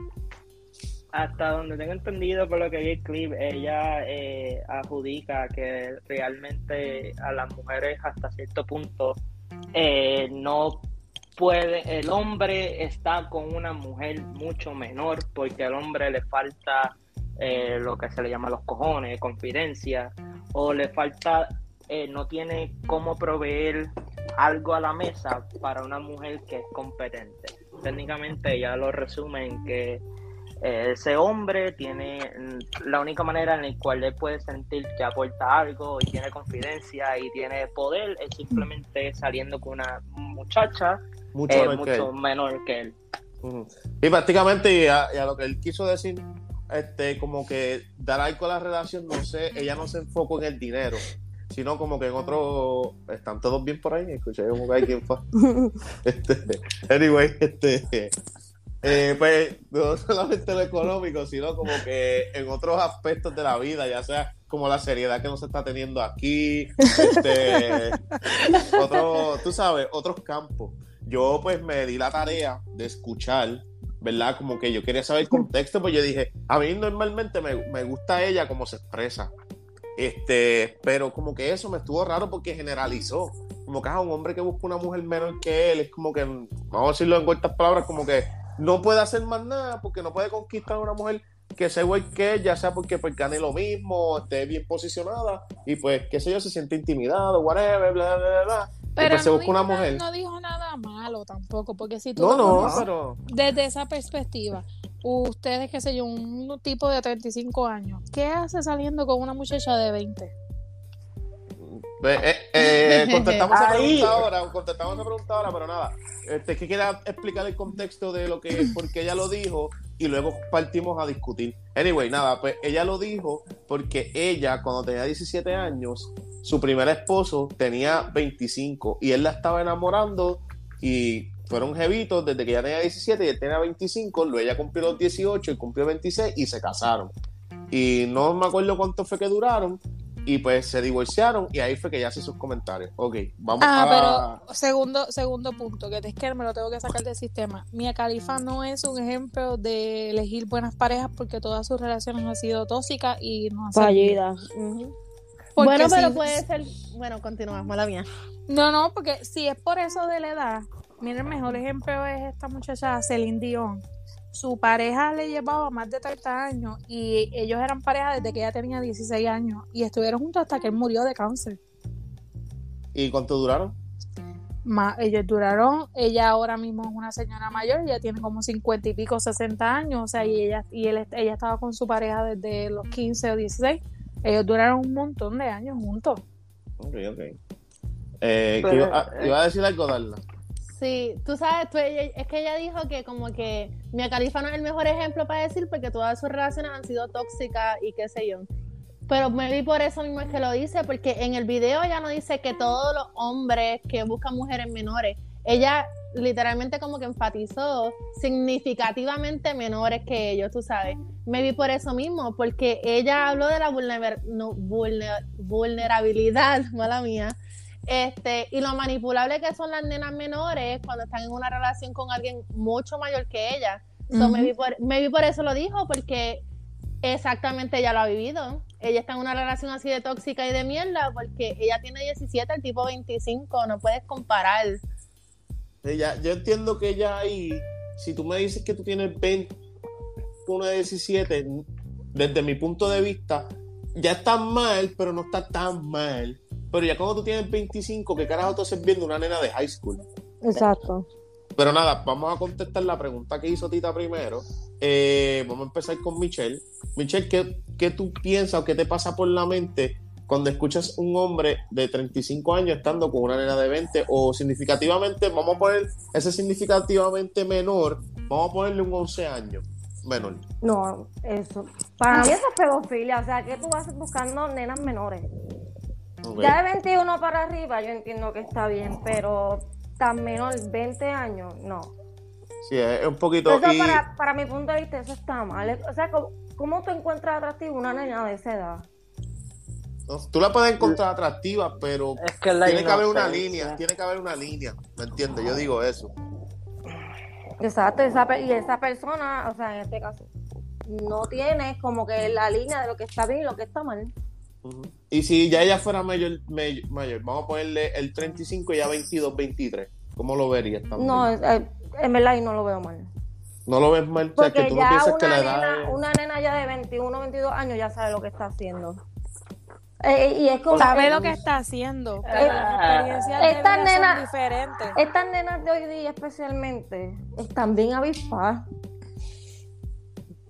hasta donde tengo entendido por lo que vi el clip, ella eh, adjudica que realmente a las mujeres hasta cierto punto eh, no puede, el hombre está con una mujer mucho menor porque al hombre le falta eh, lo que se le llama los cojones, confidencia, o le falta, eh, no tiene cómo proveer algo a la mesa para una mujer que es competente. Técnicamente ella lo resume en que ese hombre tiene mm, la única manera en la cual él puede sentir que aporta algo y tiene confidencia y tiene poder es simplemente saliendo con una muchacha Mucho eh, menor que él. mucho menor que él. Y prácticamente, y a, y a lo que él quiso decir, este, como que dar algo a la relación, no sé, ella no se enfocó en el dinero, sino como que en otro. ¿Están todos bien por ahí? Escuché como que hay quien fue. Este, anyway, este. Eh, pues no solamente lo económico, sino como que en otros aspectos de la vida, ya sea como la seriedad que no se está teniendo aquí, este, otro, tú sabes, otros campos. Yo pues me di la tarea de escuchar, ¿verdad? Como que yo quería saber el contexto, pues yo dije, a mí normalmente me, me gusta ella como se expresa. Este, pero como que eso me estuvo raro porque generalizó. Como que ah, un hombre que busca una mujer menor que él, es como que, vamos a decirlo en cortas palabras, como que no puede hacer más nada porque no puede conquistar a una mujer que sea igual que él, ya sea porque pues, gane lo mismo, esté bien posicionada y pues, qué sé yo, se siente intimidado, whatever, bla, bla, bla, bla. Y, Pero pues se no, busca dijo una nada, mujer. no dijo nada malo tampoco, porque si tú No, no, conoces pero. desde esa perspectiva, ustedes, qué sé yo, un tipo de 35 años, ¿qué hace saliendo con una muchacha de 20? Eh, eh, eh, contestamos esa pregunta ahora, contestamos esa pregunta ahora, pero nada. Este, es que quería explicar el contexto de lo que, porque ella lo dijo y luego partimos a discutir. Anyway, nada, pues ella lo dijo porque ella, cuando tenía 17 años, su primer esposo tenía 25 y él la estaba enamorando y fueron jevitos desde que ella tenía 17 y él tenía 25, luego ella cumplió los 18 y cumplió 26 y se casaron. Y no me acuerdo cuánto fue que duraron, y pues se divorciaron y ahí fue que ella hace sus comentarios. Ok, vamos Ah, a... pero segundo, segundo punto, que es que me lo tengo que sacar del sistema. Mia Khalifa no es un ejemplo de elegir buenas parejas porque todas sus relaciones han sido tóxicas y no han. Ujú. Porque bueno, pero si- puede ser. Bueno, continuamos, mala mía. No, no, porque si es por eso de la edad, mira, el mejor ejemplo es esta muchacha Celine Dion. Su pareja le llevaba más de 30 años y ellos eran pareja desde que ella tenía 16 años y estuvieron juntos hasta que él murió de cáncer. ¿Y cuánto duraron? Ma- ellos duraron, ella ahora mismo es una señora mayor, ella tiene como 50 y pico, 60 años, o sea, y ella y él, ella estaba con su pareja desde los 15 o 16. Ellos duraron un montón de años juntos. Ok, ok. Eh, Pero, iba, a, eh, iba a decir algo, Darla. Sí, tú sabes, es que ella dijo que como que Mia Khalifa no es el mejor ejemplo para decir porque todas sus relaciones han sido tóxicas y qué sé yo. Pero me vi por eso mismo es que lo dice, porque en el video ella no dice que todos los hombres que buscan mujeres menores, ella literalmente como que enfatizó significativamente menores que ellos, tú sabes. Me vi por eso mismo, porque ella habló de la vulner- no, vulner- vulnerabilidad, mala mía, este, y lo manipulable que son las nenas menores cuando están en una relación con alguien mucho mayor que ella. So, me, vi por, me vi por eso lo dijo, porque exactamente ella lo ha vivido. Ella está en una relación así de tóxica y de mierda, porque ella tiene 17, el tipo 25, no puedes comparar. Ella, yo entiendo que ella ahí, si tú me dices que tú tienes 20, una de 17, desde mi punto de vista, ya está mal, pero no está tan mal. Pero ya cuando tú tienes 25, ¿qué carajo tú haces viendo una nena de high school? Exacto. Pero nada, vamos a contestar la pregunta que hizo Tita primero. Eh, vamos a empezar con Michelle. Michelle, ¿qué, ¿qué tú piensas o qué te pasa por la mente cuando escuchas un hombre de 35 años estando con una nena de 20 o significativamente, vamos a poner ese significativamente menor, vamos a ponerle un 11 años menor? No, eso. Para mí eso es pedofilia. O sea, que tú vas buscando nenas menores. Ya de 21 para arriba yo entiendo que está bien, pero tan menor, 20 años, no. Sí, es un poquito... Eso y- para, para mi punto de vista, eso está mal. O sea, ¿cómo, cómo tú encuentras atractivo una niña de esa edad? tú la puedes encontrar atractiva, pero Es que la tiene que haber una línea, tiene que haber una línea, ¿me entiendes? Yo digo eso. Exacto, esa, y esa persona, o sea, en este caso, no tiene como que la línea de lo que está bien y lo que está mal. Y si ya ella fuera mayor, mayor, mayor, vamos a ponerle el 35 y ya 22, 23, ¿cómo lo verías también? No, eh, en verdad y no lo veo mal. ¿No lo ves mal? O sea, que Porque tú no ya piensas que la una edad nena, una nena ya de 21, 22 años ya sabe lo que está haciendo. Eh, y es como Sabe que- lo que está haciendo, pero las experiencias de Esta vida nena- son diferentes. Estas nenas de hoy día especialmente están bien avispadas.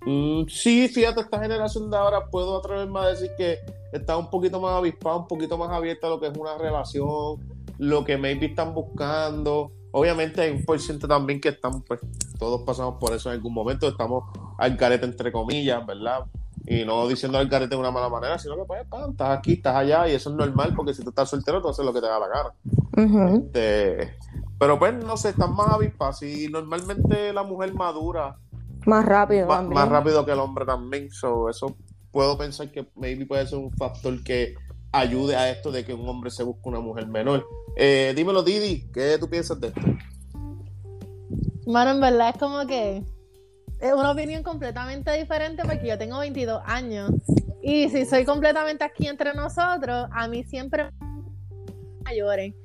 Mm, sí, fíjate, esta generación de ahora puedo atreverme a decir que está un poquito más avispada, un poquito más abierta a lo que es una relación, lo que maybe están buscando. Obviamente hay un por ciento también que están, pues, todos pasamos por eso en algún momento, estamos al carete entre comillas, ¿verdad? Y no diciendo al carete de una mala manera, sino que pues, pan, estás aquí, estás allá, y eso es normal, porque si tú estás soltero, tú haces lo que te da la gana. Ujú. Este, pero pues, no sé, están más avispas. Y normalmente la mujer madura Más rápido más rápido que el hombre también. So, eso puedo pensar que maybe puede ser un factor que ayude a esto de que un hombre se busque una mujer menor. Eh, dímelo, Didi, ¿qué tú piensas de esto? Mano, en verdad es como que es una opinión completamente diferente porque yo tengo 22 años y si soy completamente aquí entre nosotros, a mí siempre mayores.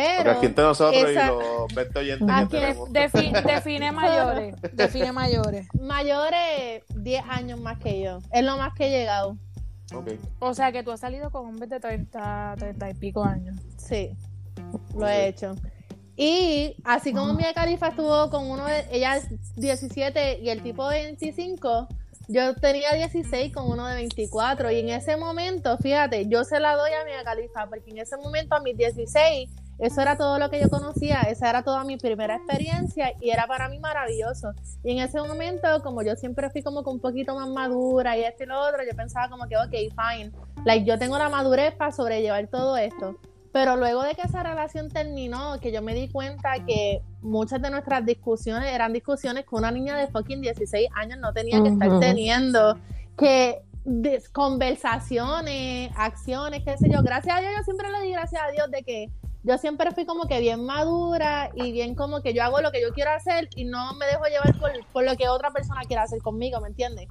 Porque Pero aquí entre nosotros esa- y los 20 oyentes Aquí que tenemos. Defi- define mayores. Define mayores. mayores 10 años más que yo. Es lo más que he llegado. Ok. O sea que tú has salido con hombres de 30, 30 y pico años. Sí, lo he hecho. Y así como Mia Khalifa estuvo con uno de, ella es 17 y el tipo de 25, yo tenía 16 con uno de 24. Y en ese momento, fíjate, yo se la doy a Mia Khalifa, porque en ese momento a mis 16, eso era todo lo que yo conocía, esa era toda mi primera experiencia y era para mí maravilloso. Y en ese momento, como yo siempre fui como que un poquito más madura y esto y lo otro, yo pensaba como que, ok, fine, like yo tengo la madurez para sobrellevar todo esto. Pero luego de que esa relación terminó, que yo me di cuenta que muchas de nuestras discusiones eran discusiones que una niña de fucking 16 años no tenía que estar teniendo, que conversaciones, acciones, qué sé yo. Gracias a Dios, yo siempre le di gracias a Dios de que yo siempre fui como que bien madura y bien como que yo hago lo que yo quiero hacer y no me dejo llevar por, por lo que otra persona quiera hacer conmigo, ¿me entiendes?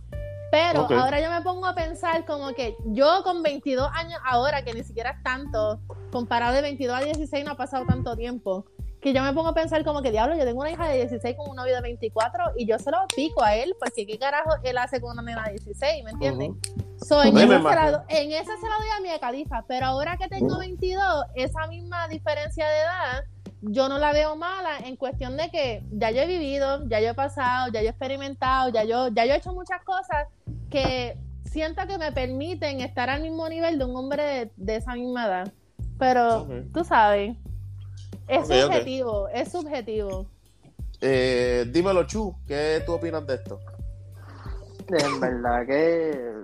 Pero ahora yo me pongo a pensar como que yo con 22 años ahora, que ni siquiera es tanto, comparado de 22 a 16 no ha pasado tanto tiempo, que yo me pongo a pensar como que diablo, yo tengo una hija de 16 con un novio de 24 y yo se lo pico a él porque qué carajo él hace con una nena de 16, ¿me entiendes? So, en, esa me se la, en esa se la doy a mi califa, pero ahora que tengo 22, esa misma diferencia de edad, yo no la veo mala en cuestión de que ya yo he vivido, ya yo he pasado, ya yo he experimentado, ya yo, ya yo he hecho muchas cosas que siento que me permiten estar al mismo nivel de un hombre de, de esa misma edad. Pero Ok. tú sabes, es subjetivo, es subjetivo. Eh, dímelo, Chu, ¿qué tú opinas de esto? En verdad que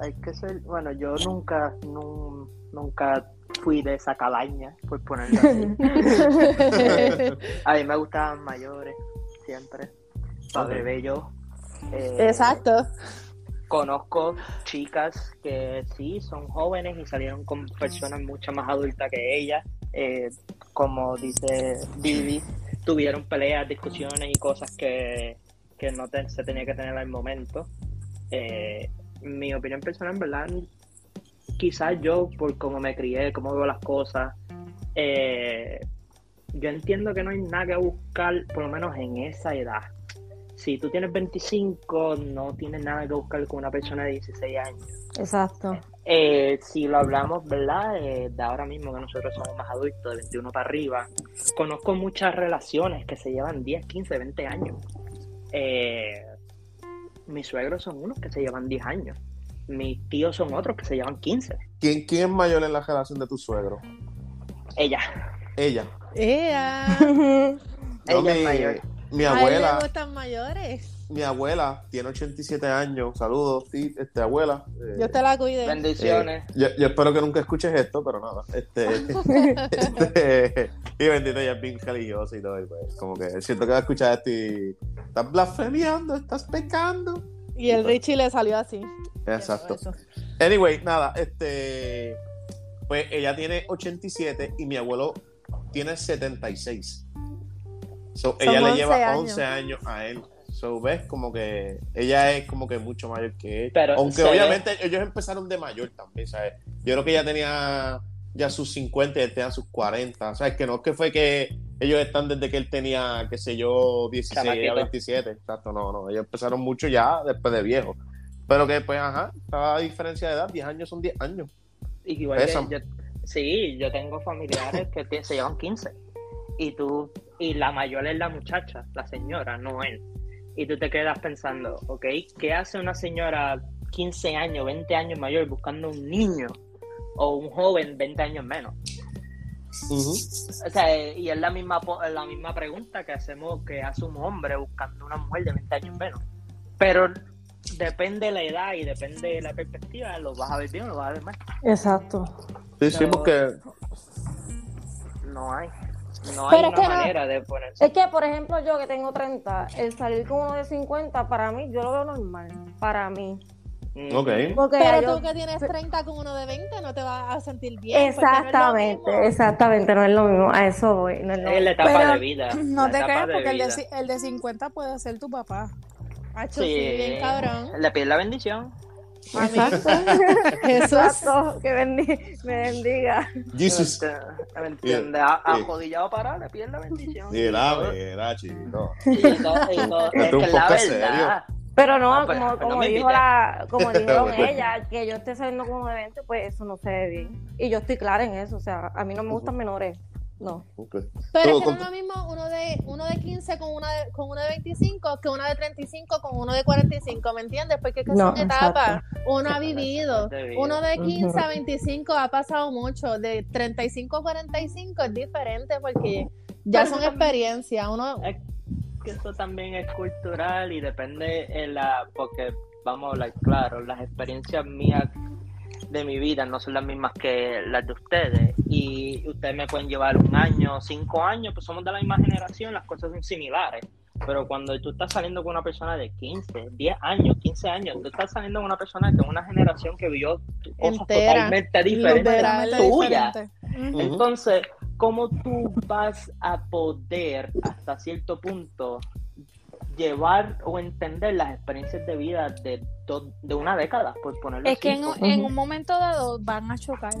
hay que ser, bueno, yo nunca, nun- nunca fui de esa calaña, por ponerlo así. A mí me gustaban mayores, siempre. Padre. Bello. Eh, Exacto. Conozco chicas que sí son jóvenes y salieron con personas mucho más adultas que ellas. Eh, como dice Vivi, tuvieron peleas, discusiones y cosas que, que no te- se tenía que tener al momento. Eh, mi opinión personal, en verdad, quizás yo, por cómo me crié, cómo veo las cosas, eh, yo entiendo que no hay nada que buscar, por lo menos en esa edad. Si tú tienes 25, no tienes nada que buscar con una persona de 16 años. Exacto. Eh, si lo hablamos, ¿verdad? Eh, de ahora mismo que nosotros somos más adultos, de 21 para arriba, conozco muchas relaciones que se llevan 10, 15, 20 años. Eh, mis suegros son unos que se llevan 10 años. Mis tíos son otros que se llevan 15. ¿Quién, quién es mayor en la relación de tu suegro? Ella, Ella. Ella es mi, mayor. mi A él le abuela, gustan mayores. Mi abuela tiene 87 años. Saludos, sí, este, abuela. Eh, Dios te la cuide. Bendiciones. eh, yo, yo espero que nunca escuches esto, pero nada. Este, este, y bendito, ella es bien religiosa y todo. y pues, como que siento que va a escuchar esto y estás blasfemiando, estás pecando. Y el Richie le salió así. Exacto. Anyway, nada, este. Pues ella tiene 87 y mi abuelo tiene 76. So, ella le 11 lleva años. 11 años a él. So, ves, como que ella es como que mucho mayor que él. Pero Aunque ve- obviamente ellos empezaron de mayor también, ¿sabes? Yo creo que ella tenía ya sus 50 y él tenía sus 40. ¿Sabes? Que no es que fue que ellos están desde que él tenía, qué sé yo, 16 a Chamaquito. 27. Exacto, no, no. Ellos empezaron mucho ya después de viejo. Pero que, pues, ajá, cada diferencia de edad, 10 años son 10 años. Igual que yo, sí, yo tengo familiares que se llevan 15. Y tú, y la mayor es la muchacha, la señora, no él. Y tú te quedas pensando, ok, ¿qué hace una señora 15 años, 20 años mayor buscando un niño? O un joven 20 años menos. O sea, y es la misma, po- la misma pregunta que hacemos, que hace un hombre buscando una mujer de 20 años menos. Pero depende la edad y depende la perspectiva, lo vas a ver bien o lo vas a ver mal. Exacto. Sí, sí, porque No hay. No Pero hay es una que no- manera de ponerse. Es que, por ejemplo, yo que tengo 30, el salir con uno de 50, para mí, yo lo veo normal. Para mí. Mm. Ok. Porque Pero yo- tú que tienes 30 con uno de 20 no te vas a sentir bien. porque no Exactamente, mismo. exactamente, no es lo mismo. A eso voy. No es lo Es la mismo. etapa Pero de vida. No te creas de porque el de, el de 50 puede ser tu papá. Hacho, sí, bien cabrón. Le pide la bendición. Exacto. Jesús. Exacto. Que bendi- me bendiga. Jesus. ¿Me entiendes? A- Yeah. Arrodillado para, le pide la bendición. Mira, mira, chico. Y todo- y Esto es un que la verdad. Pero no, No, pero- como, pero como no dijo la, como dijeron ella, que yo esté saliendo con de 20, pues eso no se ve bien. Y yo estoy clara en eso. O sea, a mí no me gustan menores. No. Pero es que no es lo mismo uno de, uno de 15 con, una de, con uno de 25 que uno de 35 con uno de 45, ¿me entiendes? Porque es que No, son etapas. Uno ha vivido. Uno de 15 a Ujú. 25 ha pasado mucho. De 35 a 45 es diferente porque ya son experiencias. Uno, Es que eso también es cultural y depende en la. Porque, vamos a hablar claro, las experiencias mías de mi vida no son las mismas que las de ustedes. Y ustedes me pueden llevar un año, cinco años, pues somos de la misma generación, las cosas son similares. Pero cuando tú estás saliendo con una persona de 15, 10 años, 15 años, tú estás saliendo con una persona de una generación que vivió cosas Entera. totalmente diferentes a Totalmente tuya. diferente. Entonces, ¿cómo tú vas a poder, hasta cierto punto, llevar o entender las experiencias de vida de, de una década, por ponerlo Es que en, un- en un momento dado van a chocar.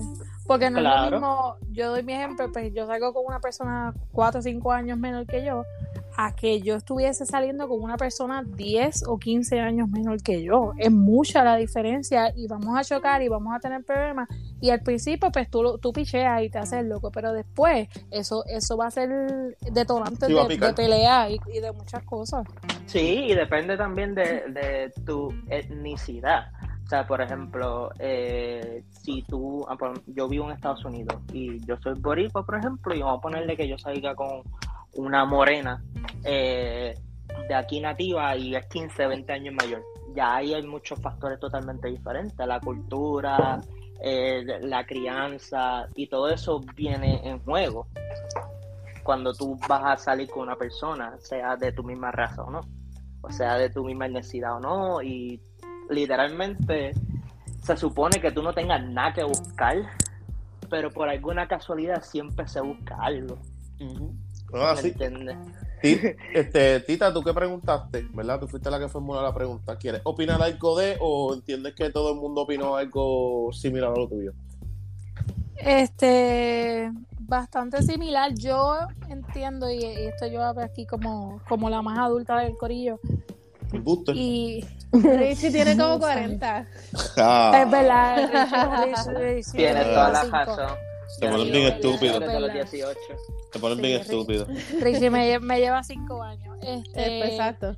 Porque no es lo mismo, yo doy mi ejemplo, pues yo salgo con una persona 4 o 5 años menor que yo, a que yo estuviese saliendo con una persona 10 o 15 años menor que yo. Es mucha la diferencia y vamos a chocar y vamos a tener problemas. Y al principio, pues tú, lo- tú picheas y te haces loco, pero después eso eso va a ser detonante Sí, va a de, de pelea y, y de muchas cosas. Sí, y depende también de, de tu etnicidad. O sea, por ejemplo, eh, si tú, ah, yo vivo en Estados Unidos y yo soy boricua, por ejemplo, y vamos a ponerle que yo salga con una morena eh, de aquí nativa y es 15, 20 años mayor. Ya ahí hay muchos factores totalmente diferentes, la cultura, eh, la crianza y todo eso viene en juego cuando tú vas a salir con una persona, sea de tu misma raza o no, o sea de tu misma etnicidad o no, y literalmente se supone que tú no tengas nada que buscar, pero por alguna casualidad siempre se busca algo, Ah, ¿me sí. entiendes? Este, Tita, ¿tú qué preguntaste? ¿Verdad? Tú fuiste la que formuló la pregunta. ¿Quieres opinar algo de o entiendes que todo el mundo opinó algo similar a lo tuyo? Este, bastante similar. Yo entiendo, y, y esto yo hablo aquí como, como la más adulta del corillo, y Richie tiene como 40. Ah, es verdad, Richie- Richie- Richie Tienes me toda la razón. Te ponen bien llevo estúpido. desde los Verdad. 18. Te ponen Sí, bien estúpido. Richie me, lle- me lleva cinco años. Este, Exacto.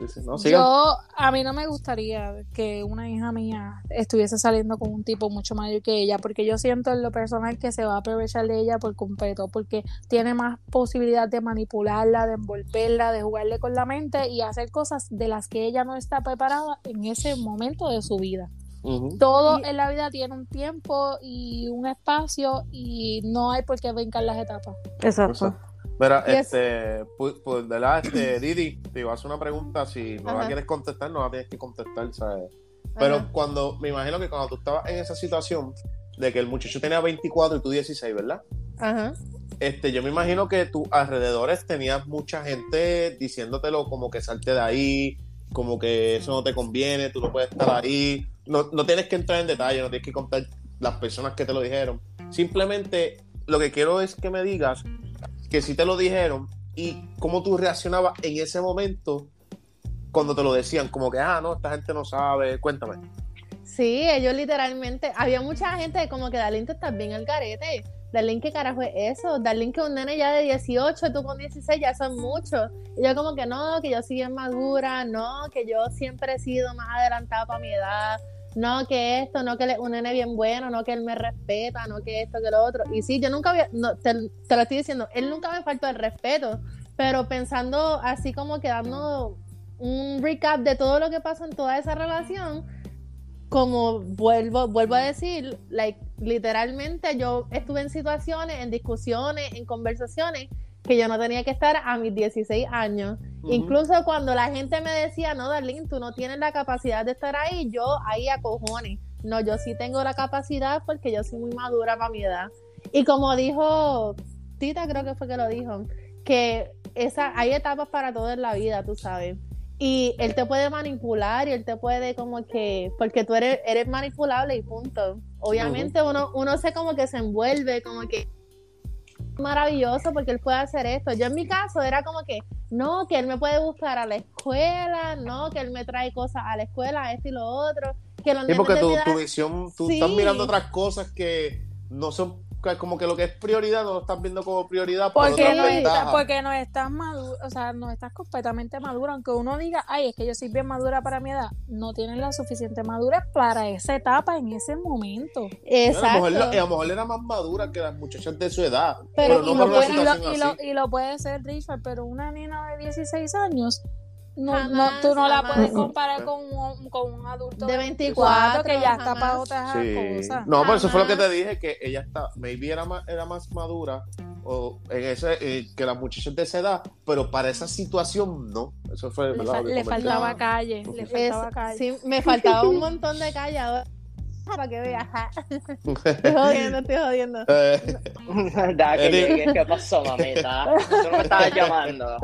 Sí, sí. No, sigan. Yo, a mí no me gustaría que una hija mía estuviese saliendo con un tipo mucho mayor que ella, porque yo siento en lo personal que se va a aprovechar de ella por completo, porque tiene más posibilidad de manipularla, de envolverla, de jugarle con la mente y hacer cosas de las que ella no está preparada en ese momento de su vida. Todo Y- en la vida tiene un tiempo y un espacio y no hay por qué brincar las etapas. Exacto. Mira, Y es- este, pues, pues, de la, este, Didi, te iba a hacer una pregunta. Si no la quieres contestar, no la tienes que contestar, ¿sabes? Pero Ajá. cuando, me imagino que cuando tú estabas en esa situación de que el muchacho tenía 24 y tú 16, ¿verdad? Ajá. Este, yo me imagino que tú alrededores tenías mucha gente diciéndotelo como que salte de ahí, como que eso no te conviene, tú no puedes estar ahí. No, no tienes que entrar en detalle, no tienes que contar las personas que te lo dijeron. Simplemente lo que quiero es que me digas que si te lo dijeron y cómo tú reaccionabas en ese momento cuando te lo decían, como que, ah, no, esta gente no sabe, cuéntame. Sí, ellos literalmente, había mucha gente como que Darlene, tú estás bien al garete. Darlene, ¿qué carajo es eso? Darlene, que un nene ya de 18, tú con 16, ya son muchos. Y yo como que no, que yo soy bien madura, no, que yo siempre he sido más adelantada para mi edad, no, que esto, no, que un nene bien bueno, no, que él me respeta, no, que esto, que lo otro. Y sí, yo nunca había, no, te, te lo estoy diciendo, él nunca me faltó el respeto, pero pensando así como quedando un recap de todo lo que pasó en toda esa relación, como vuelvo, vuelvo a decir, like, literalmente yo estuve en situaciones, en discusiones, en conversaciones que yo no tenía que estar a mis 16 años. Incluso cuando la gente me decía, no, Darlene, tú no tienes la capacidad de estar ahí, yo ahí a cojones. No, yo sí tengo la capacidad porque yo soy muy madura para mi edad. Y como dijo Tita, creo que fue que lo dijo, que esa, hay etapas para todo en la vida, tú sabes. Y él te puede manipular y él te puede como que, porque tú eres, eres manipulable y punto. Obviamente uno, uno se como que se envuelve, como que maravilloso porque él puede hacer esto. Yo en mi caso era como que, no, que él me puede buscar a la escuela, no, que él me trae cosas a la escuela, esto y lo otro. Que los Sí, porque tu, tu visión, tú Sí. estás mirando otras cosas que no son, como que lo que es prioridad no lo estás viendo como prioridad por Porque no, está- porque no estás maduro, o sea, no estás completamente madura, aunque uno diga, ay, es que yo soy bien madura para mi edad, no tienes la suficiente madurez para esa etapa en ese momento. Bueno, a, lo Exacto. mejor, a lo mejor era más madura que las muchachas de su edad, Pero- pero, y lo puede- y, situación lo, y, lo, así. y lo puede ser Richard, pero una nena de 16 años, no, Jamás, no, tú no la puedes comparar con un, con un adulto De 24 que ya está para otras Sí. cosas. No, por eso fue lo que te dije, que ella está, maybe era más, era más madura o en ese, eh, que las muchachas de esa edad, pero para esa situación no. Eso fue Le, le faltaba calle, le Es- faltaba calle. sí, me faltaba un montón de calle ahora. Para que veas. Estoy jodiendo, estoy jodiendo. Da que Eddie. llegues, ¿qué pasó, mamita? Tú no me estabas llamando.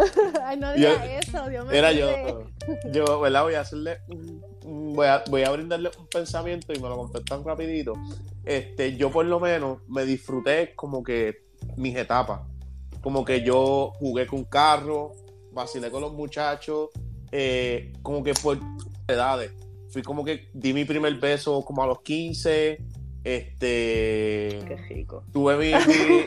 Ay, no digas eso, Dios me Era yo. Yo, ¿verdad? Voy a hacerle. Voy a, voy a brindarle un pensamiento y me lo contestan rapidito. Este, yo por lo menos me disfruté como que mis etapas. Como que yo jugué con carro, vacilé con los muchachos, eh, como que por edades. Fui como que di mi primer beso como a los 15. Este. Qué rico. Tuve mi. mi-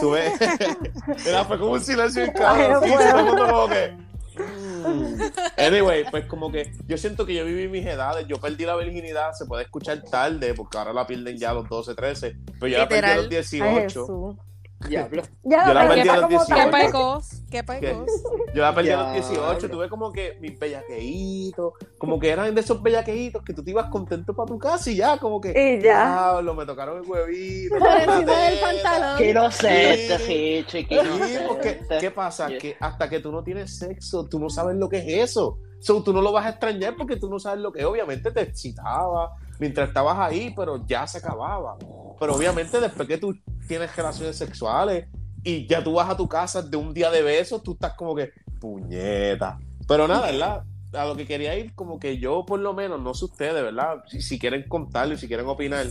tuve. Era, fue como un silencio en cada Ay, como que. mm. Anyway, pues como que yo siento que yo viví mis edades, yo perdí la virginidad, se puede escuchar tarde, porque ahora la pierden ya a los 12, 13, pero yo la perdí a los Ay, 18. Jesús. Diablo. Ya Yo la perdí a los como 18. Qué pecos, qué pecos. Yo la perdí a los Ya, 18, ya. tuve como que mis bellaqueitos, como que eran de esos bellaqueitos que tú te ibas contento para tu casa y ya, como que. Y ya. Diablo, me tocaron el huevito. Por encima del la teta. pantalón. Qué inocente, Sí. sí, chiquito. Sí, porque ¿qué pasa? Que hasta que tú no tienes sexo, tú no sabes lo que es eso. So, tú no lo vas a extrañar porque tú no sabes lo que es. Obviamente te excitaba mientras estabas ahí, pero ya se acababa. Pero obviamente después que tú tienes relaciones sexuales y ya tú vas a tu casa de un día de besos, tú estás como que, puñeta. Pero nada, ¿verdad? A lo que quería ir, como que yo por lo menos, no sé ustedes, ¿verdad? Si, quieren contarlo y si quieren opinar,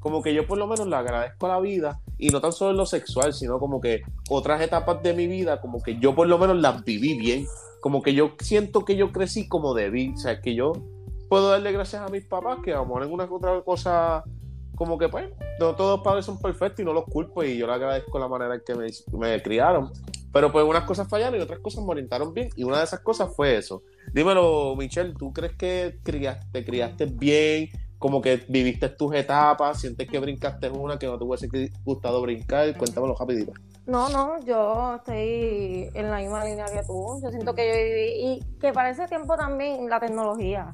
como que yo por lo menos le agradezco a la vida y no tan solo en lo sexual, sino como que otras etapas de mi vida, como que yo por lo menos las viví bien, como que yo siento que yo crecí como debí, o sea, que yo puedo darle gracias a mis papás que a lo mejor en una otra cosa, como que pues, no todos los padres son perfectos y no los culpo y yo le agradezco la manera en que me, criaron, pero pues unas cosas fallaron y otras cosas me orientaron bien y una de esas cosas fue eso. Dímelo, Michelle, ¿tú crees que te criaste bien? Como que viviste tus etapas, sientes que brincaste una que no te hubiese gustado brincar, cuéntamelo rapidito. No, no, yo estoy en la misma línea que tú. Yo siento que yo viví y que para ese tiempo también la tecnología.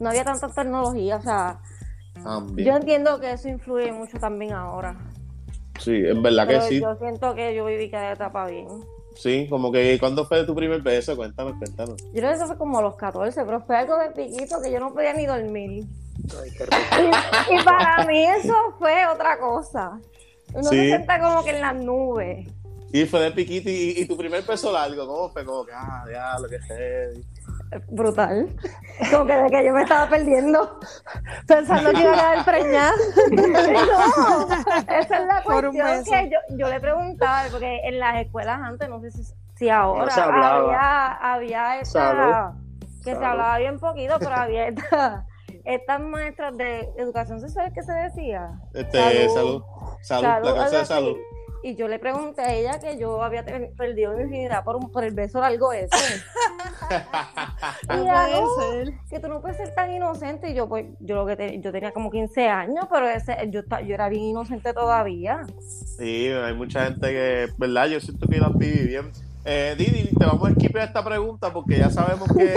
No había tanta tecnología, o sea, También. yo entiendo que eso influye mucho también ahora. Sí, es verdad que Pero sí. yo siento que yo viví cada etapa bien. Sí, como que ¿cuándo fue tu primer beso? Cuéntanos, cuéntanos. Yo creo que eso fue como a los 14, pero fue algo de piquito que yo no podía ni dormir. Ay, qué rico. Y, y para mí eso fue otra cosa. Uno Sí. se sienta como que en las nubes. Y fue de piquito y, y tu primer beso largo, ¿cómo fue? Como que, ah, ya, lo que heavy. Brutal. Como que de que yo me estaba perdiendo. Pensando que iba a quedar preñada. No, esa es la Por un cuestión que yo, yo le preguntaba, porque en las escuelas antes, no sé si, si ahora, No había, había esta, Salud. que se hablaba bien poquito, pero había esta- estas maestras de educación sexual que se decía. Este, Salud. salud. Salud, la de salud. Y yo le pregunté a ella que yo había perdido mi virginidad por, un- por el beso largo ese. No Y puede "No, ser. que tú no puedes ser tan inocente. Y yo, pues, yo lo que te- yo tenía como 15 años, pero ese, yo, yo era bien inocente todavía. Sí, hay mucha gente que, ¿verdad? Yo siento que las viví bien. Eh, Didi, te vamos a esquipear esta pregunta porque ya sabemos que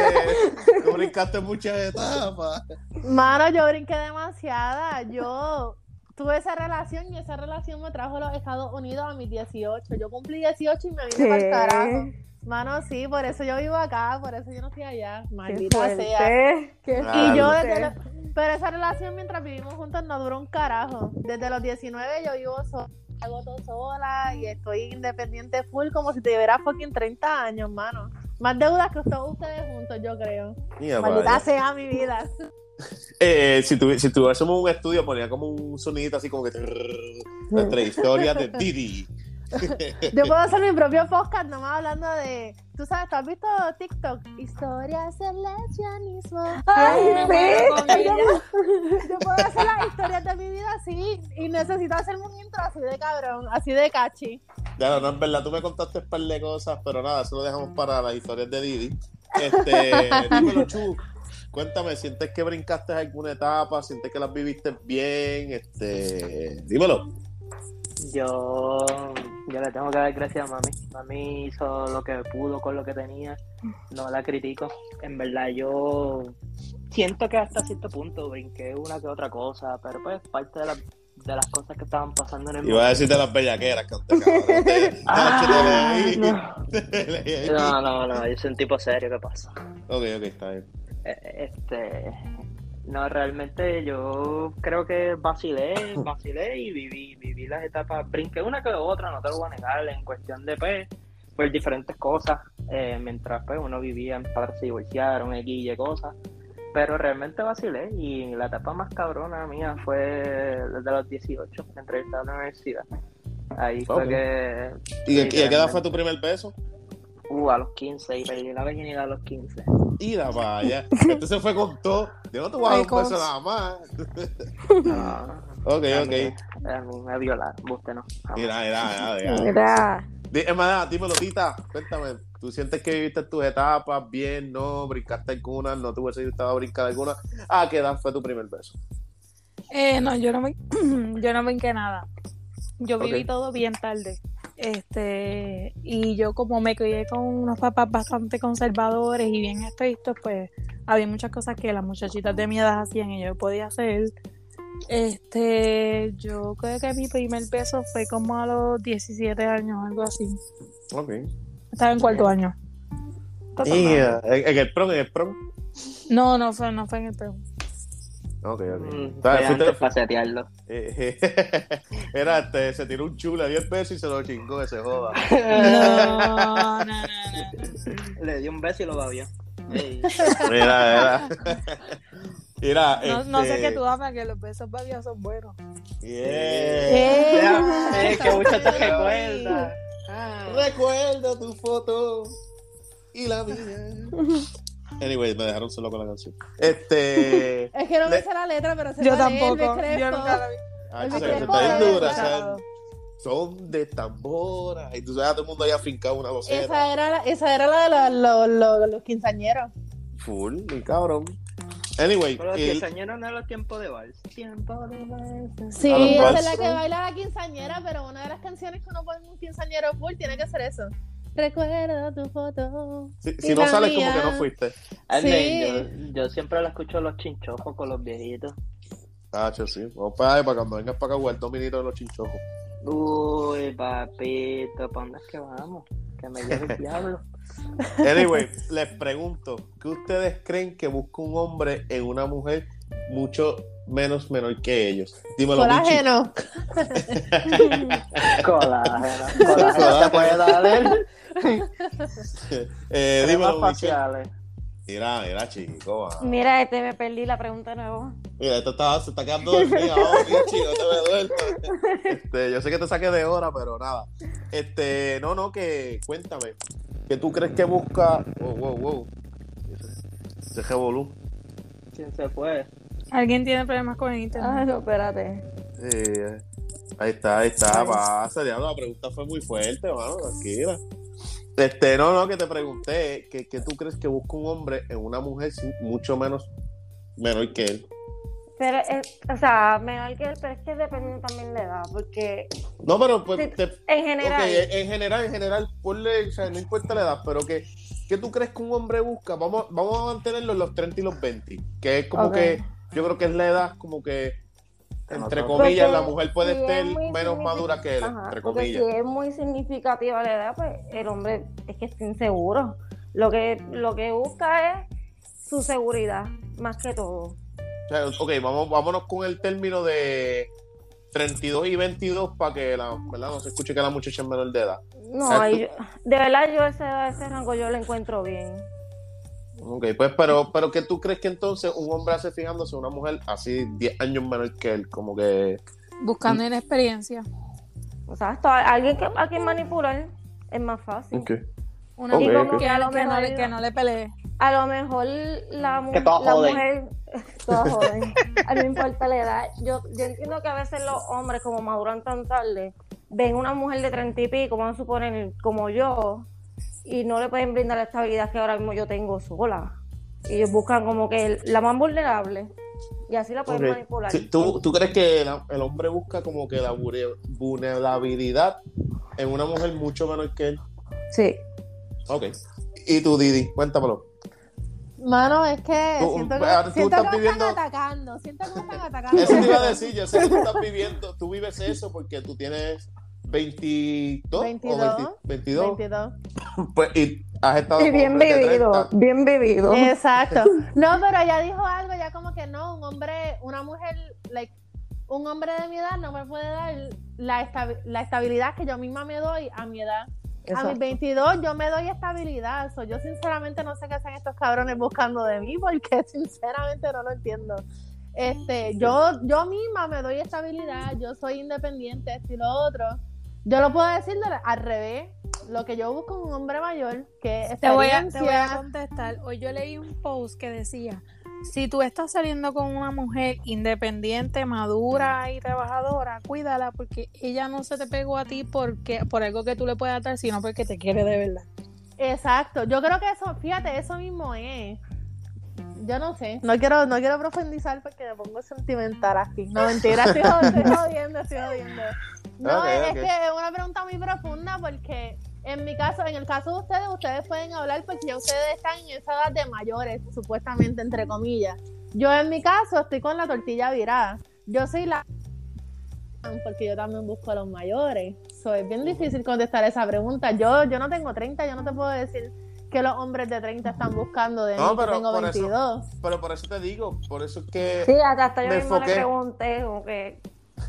tú brincaste muchas etapas. Mano, yo brinqué demasiada. Yo tuve esa relación y esa relación me trajo a los Estados Unidos a mis 18. Yo cumplí 18 y me vine para el carajo. Mano, sí, por eso yo vivo acá, por eso yo no estoy allá. Maldita sea. Qué. Y yo desde lo- Pero esa relación mientras vivimos juntos no duró un carajo. Desde los 19 yo vivo sola, hago todo sola y estoy independiente full como si tuviera fucking 30 años, mano. Más deudas que todos ustedes juntos, yo creo. Maldita sea mi vida. Eh, si, tuvi- si tuviésemos un estudio, ponía como un sonidito así como que. Entre historias de Didi. Yo puedo hacer mi propio podcast nomás hablando de. Tú sabes, ¿tú has visto TikTok? Historias del lesbianismo. Ay, sí. Yo puedo hacer las historias de mi vida así y necesito hacerme un intro así de cabrón, así de cachi. Ya no, no es verdad, tú me contaste un par de cosas, pero nada, eso lo dejamos para las historias de Didi. Este, dímelo, Chu. Cuéntame, ¿sientes que brincaste alguna etapa? ¿Sientes que las viviste bien? Este, dímelo. Yo, yo le tengo que dar gracias a mami. Mami hizo lo que pudo con lo que tenía. No la critico. En verdad, yo siento que hasta cierto punto brinqué una que otra cosa, pero pues parte de, la- de las cosas que estaban pasando en el Iba a decirte las bellaqueras cabrón. Ah, no. No, no, no, yo soy un tipo serio, ¿qué pasa? Ok, ok, está bien. Este, no, realmente yo creo que vacilé, vacilé y viví, viví las etapas, brinqué una que otra, no te lo voy a negar, en cuestión de pues, pues diferentes cosas, eh, mientras pues uno vivía en padres se divorciaron, X y cosas, pero realmente vacilé y la etapa más cabrona mía fue desde los 18, entré a la universidad. Ahí fue Ok. que... ¿Y, y qué edad fue tu primer beso? Uh, a los 15, y perdí la virginidad a los 15. Ira para allá. Entonces fue con todo. Yo no te voy a dar un beso nada más. No, Ok, a ok. mí- A mí me violaron, usted no. Mira, mira, mira. mira. Más, dímelo, Tita, cuéntame. ¿Tú sientes que viviste tus etapas bien? ¿No? ¿Brincaste alguna? ¿No te hubiese gustado brincar alguna? ¿A qué edad fue tu primer beso? Eh, no, yo no me, yo no brinqué nada. Yo viví todo bien tarde. Este, y yo como me crié con unos papás bastante conservadores y bien estrictos, pues había muchas cosas que las muchachitas de mi edad hacían y yo podía hacer. Este, yo creo que mi primer beso fue como a los 17 años, algo así. Ok. Estaba en cuarto año. Yeah. ¿En, en el prom? ¿En el prom? No, no fue, no fue en el prom. Ok, ok. Mm, Fuiste- antes para setearlo. eh, eh, Era, este, se tiró un dio el beso y se lo chingó, que se joda. No, no, no, no. Le dio un beso y lo babió. Ey. Mira, mira. Mira, No, no sé este, qué tú hablas, que los besos babiados son buenos. Yeah. Deja- eh, que mucho te recuerda. Ah. Recuerdo tu foto y la mía. Anyway, me dejaron solo con la canción. Este. Es que no me sé la letra, pero sé Yo la tampoco. Yo nunca la vi. Ah, El se- se está bien de dura, Elvis. o sea, son de tambora. Y tú sabes, todo el mundo haya fincado una vocera. Esa era la, esa era la de la- lo- lo- los quinceañeros. Full, mi cabrón. Anyway, Pero los el- quinceañeros no era tiempo de vals. Tiempo de vals. Sí, los esa es la que baila la quinceañera, pero una de las canciones que uno pone en un quinceañero full tiene que ser eso. Recuerda tu foto. si, y si no sales como que no fuiste. Ay, Sí. yo, yo siempre la escucho los chinchojos con los viejitos. Tacho, sí. Vamos para allá, para cuando vengas para acá, jugar dos minutos de los chinchojos. Uy, papito, ¿para dónde es que vamos? Que me lleve el diablo. Anyway, les pregunto, ¿qué ustedes creen que busca un hombre en una mujer mucho menos menor que ellos? Dímelo. Colágeno. Colágeno. Colágeno se puede dar él. Eh, Cremas dímelo, faciales. Mira, mira, chico. Mira, este me perdí la pregunta de nuevo. Mira, esto está, se está quedando dormido te me duermas. Este, yo sé que te saqué de hora, pero nada. Este, no, no, que cuéntame. ¿Qué tú crees que busca? Wow, wow, wow. Ese revolú. ¿Quién se fue? Alguien tiene problemas con el internet. Ah, no, espérate. Eh, ahí está, ahí está, pasa, diablo, la pregunta fue muy fuerte, mano, tranquila. Este, no, no, que te pregunté, que, que tú crees que busca un hombre en una mujer mucho menos menor que él? Pero, es, o sea, mejor que él, pero es que depende también de la edad, porque No, pero pues, te- en general, Ok, en general, en general, ponle, o sea, no importa la edad, pero que, ¿qué tú crees que un hombre busca? Vamos, vamos a mantenerlo en los 30 y los 20, que es como que, yo creo que es la edad como que, entre Porque comillas, la mujer puede si es ser muy menos madura que él, Ajá, entre porque comillas. si es muy significativa la edad, pues el hombre es que está inseguro. Lo que, lo que busca es su seguridad, más que todo. O sea, ok, vamos, vámonos con el término de 32 y 22 para que la, ¿verdad? no se escuche que la muchacha es menor de edad. No, O sea, yo- de verdad yo ese, ese rango yo lo encuentro bien. Ok, pues, pero, pero ¿qué tú crees que entonces un hombre hace fijándose en una mujer así 10 años menor que él? Como que... Buscando inexperiencia. O sea, esto, alguien que, a quien manipular es más fácil. Una Ok, mujer que, A lo que no le, que no le pelee. A lo mejor la, mu- la joden. mujer, todas joden. A mí no importa la edad. Yo, yo entiendo que a veces los hombres, como maduran tan tarde, ven una mujer de treinta y pico, vamos a suponer, como yo, y no le pueden brindar la estabilidad que ahora mismo yo tengo sola. Y ellos buscan como que la más vulnerable. Y así la pueden manipular. Sí, ¿Tú, tú crees que el hombre busca como que la vulnerabilidad en una mujer mucho menor que él? Sí. Ok. Y tú, Didi, cuéntamelo. Mano, es que Tú- siento que, tú siento estás que me viviendo- están atacando. Siento que me están atacando. Eso te iba a decir, yo sé que tú estás viviendo, tú vives eso porque tú tienes 22 22. o 20 22. 22. Pues, y has estado Y bien vivido, 30. bien vivido. Exacto. No, pero ella dijo algo ya como que no, un hombre, una mujer, like, un hombre de mi edad no me puede dar la, esta- la estabilidad que yo misma me doy a mi edad. A mis Exacto. 22 yo me doy estabilidad. So, yo sinceramente no sé qué hacen estos cabrones buscando de mí porque sinceramente no lo entiendo. Este, yo, yo misma me doy estabilidad, yo soy independiente, esto y lo otro. Yo lo puedo decir de- al revés. Lo que yo busco en un hombre mayor, que es Te voy, a, te voy a contestar. Hoy yo leí un post que decía, si tú estás saliendo con una mujer independiente, madura y trabajadora, cuídala porque ella no se te pegó a ti porque por algo que tú le puedas dar, sino porque te quiere de verdad. Exacto, yo creo que eso, fíjate, eso mismo es. Yo no sé, no quiero, no quiero profundizar porque me pongo sentimental aquí. No, mentira, estoy jodiendo, estoy jodiendo. No, es, que es una pregunta muy profunda porque en mi caso, en el caso de ustedes, ustedes pueden hablar porque ya ustedes están en esa edad de mayores, supuestamente, entre comillas. Yo en mi caso estoy con la tortilla virada. Yo soy la porque yo también busco a los mayores. So, es bien difícil contestar esa pregunta. Yo, yo no tengo 30, yo no te puedo decir que los hombres de 30 están buscando de No, mí, que pero tengo por eso- 22. Pero por eso te digo, por eso es que... Sí, hasta, hasta yo Me misma le pregunté, como que,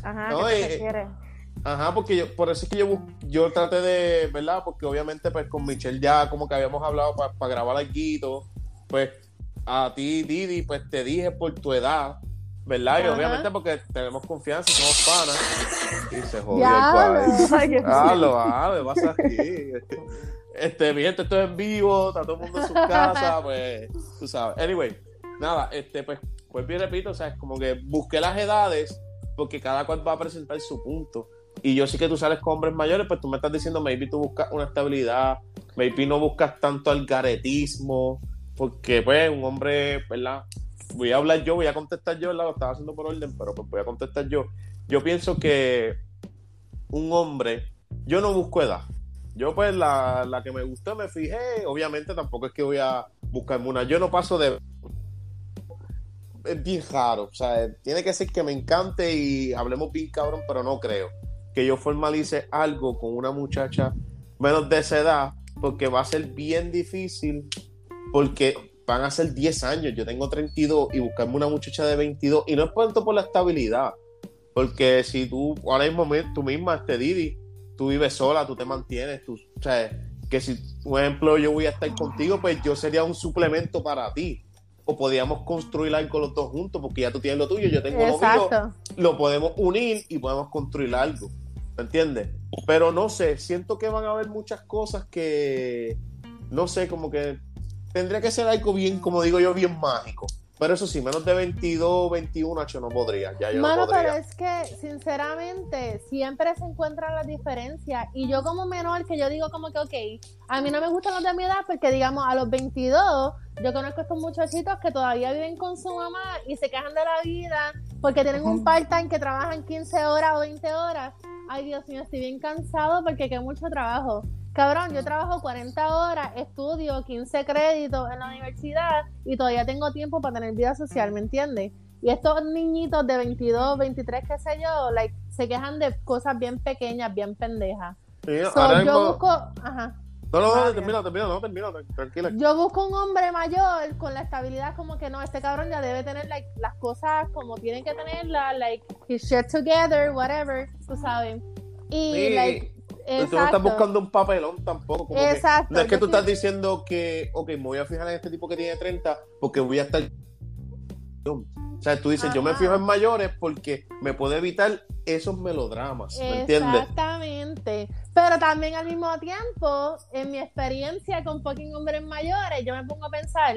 ajá, No, ¿qué te eh, refieres? Ajá, porque yo, por eso es que yo, yo traté de, ¿verdad? Porque obviamente pues con Michelle ya como que habíamos hablado para grabar algo, pues a ti, Didi, pues te dije por tu edad, ¿verdad? Y Ajá. obviamente porque tenemos confianza somos panas. Y se jodió Diablo. el Hablo, hablo, ¿qué pasa aquí? Este, mi gente, esto es en vivo, está todo el mundo en su casa, pues, tú sabes. Anyway, nada, este, pues, pues bien repito, o sea, es como que busqué las edades porque cada cual va a presentar su punto. Y yo sí que tú sales con hombres mayores, pues tú me estás diciendo, maybe tú buscas una estabilidad, maybe no buscas tanto algaretismo, porque pues un hombre, ¿verdad? Voy a hablar yo, voy a contestar yo, ¿verdad? Lo estaba haciendo por orden, pero pues voy a contestar yo. Yo pienso que un hombre, yo no busco edad. Yo pues la, la que me gustó me fijé, obviamente tampoco es que voy a buscarme una, yo no paso de... Es bien raro, o sea, tiene que ser que me encante y hablemos bien cabrón, pero no creo que yo formalice algo con una muchacha menos de esa edad, porque va a ser bien difícil, porque van a ser 10 años, yo tengo 32 y buscarme una muchacha de 22, y no es tanto por la estabilidad, porque si tú, ahora mismo mi- tú misma, este Didi, tú vives sola, tú te mantienes, tú, o sea, que si, por ejemplo, yo voy a estar contigo, pues yo sería un suplemento para ti. O podríamos construir algo los dos juntos, porque ya tú tienes lo tuyo, yo tengo lo mío, Exacto. lo podemos unir y podemos construir algo. ¿Me entiendes? Pero no sé, siento que van a haber muchas cosas que, no sé, como que tendría que ser algo bien, como digo yo, bien mágico. Pero eso sí, menos de 22, 21, H no podría. Ya yo Mano, no podría. pero es que, sinceramente, siempre se encuentran las diferencias. Y yo como menor, que yo digo como que, ok, a mí no me gustan los de mi edad porque, digamos, a los 22, yo conozco a estos muchachitos que todavía viven con su mamá y se quejan de la vida porque tienen un part-time que trabajan 15 horas o 20 horas. Ay, Dios mío, estoy bien cansado porque qué mucho trabajo. Cabrón, yo trabajo 40 horas, estudio 15 créditos en la universidad y todavía tengo tiempo para tener vida social, ¿me entiendes? Y estos niñitos de 22, 23, qué sé yo, like, se quejan de cosas bien pequeñas, bien pendejas. Sí, So, yo mismo- busco, ajá, No, no, no, Vale. termina, termina, no, termina, tranquila. yo busco un hombre mayor con la estabilidad como que no, este cabrón ya debe tener like, las cosas como tienen que tenerlas, like his shit together, whatever, tú sabes. Y Sí, like, tú no estás buscando un papelón tampoco. Como que- Exacto, no es que tú sí- estás diciendo que, ok, me voy a fijar en este tipo que tiene 30 porque voy a estar. O sea, tú dices, yo me fijo en mayores porque me puedo evitar esos melodramas, ¿me entiendes? Exactamente. Pero también al mismo tiempo, en mi experiencia con fucking hombres mayores, yo me pongo a pensar,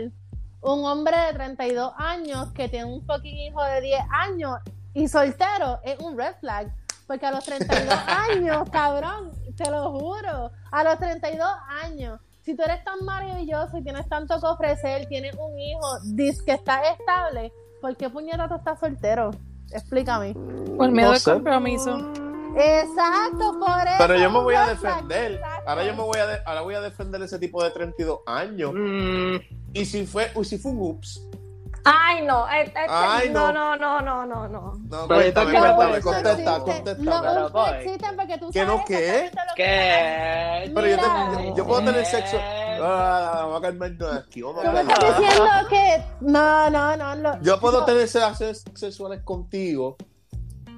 un hombre de 32 años que tiene un fucking hijo de 10 años y soltero es un red flag. Porque a los 32 años, cabrón, te lo juro, a los 32 años, si tú eres tan maravilloso y tienes tanto que ofrecer, tienes un hijo, dices que estás estable, ¿por qué puñeta tú estás soltero? Explícame. Por miedo No al compromiso. Exacto, por eso. Pero yo me voy a defender. Ahora yo me voy a de- ahora voy a defender ese tipo de 32 años. Mm, Y si fue, y si fue un ups. Ay, no. eh, Ay, no, no. no, no, no, no, no. No, Pero cuéntame, cuéntame, no contesta, existen. contesta. No boy. existen porque tú ¿Que sabes no qué? ¿Qué? Pero yo, te- yo, yo puedo tener ¿Qué? sexo. Ah, vamos a calmarnos aquí. Vamos a Tú me estás diciendo que. No, no, no. lo- Yo puedo no. tener relaciones sexuales contigo.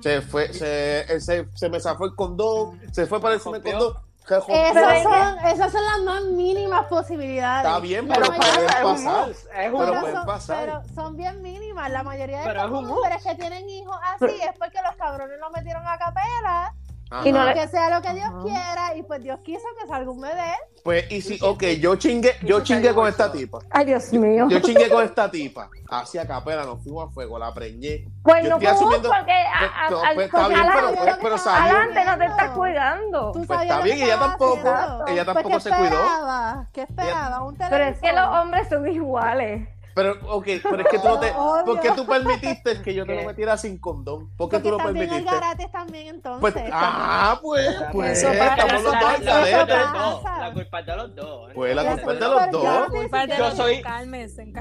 Se fue, se, se, se me zafó el condón, se fue para encima el condón. Esas son, esas son las más mínimas posibilidades. Está bien, pero mayoría- puede es un pasar. es un Pero pero pueden son, pasar. pero son bien mínimas. La mayoría de Pero estos es un hombres que tienen hijos así es porque los cabrones lo metieron a capela. Ajá. Y no Que sea lo que Dios Ajá. quiera. Y pues Dios quiso que salga un bebé. Pues, y si, ok, yo chingué, yo chingué con esta tipa. Ay, Dios mío. Yo chingué con esta tipa. Hacia capela, nos fuimos a fuego, la preñé. Pues yo no estoy puedo asumiendo- porque a- a- Pues, al- pues, está porque bien, pero, adelante- pues, pero salió. adelante no te estás cuidando. Tú Pues está bien, ella tampoco- ella Pues, tampoco ¿qué se cuidó. esperaba? ¿Qué esperaba? Un Pero es que los hombres son iguales. Pero, ok, pero es que tú no te. Obvio. ¿Por qué tú permitiste que yo te ¿Qué? lo metiera sin condón? ¿Por qué Porque tú lo también hay permitiste? garates también entonces. Pues, ah, pues, pues, Eso pasa, estamos los dos la, culpa es de los dos. La culpa es de los dos. Pues la culpa es de los dos. grave. Culpa de Yo los- soy-. Yo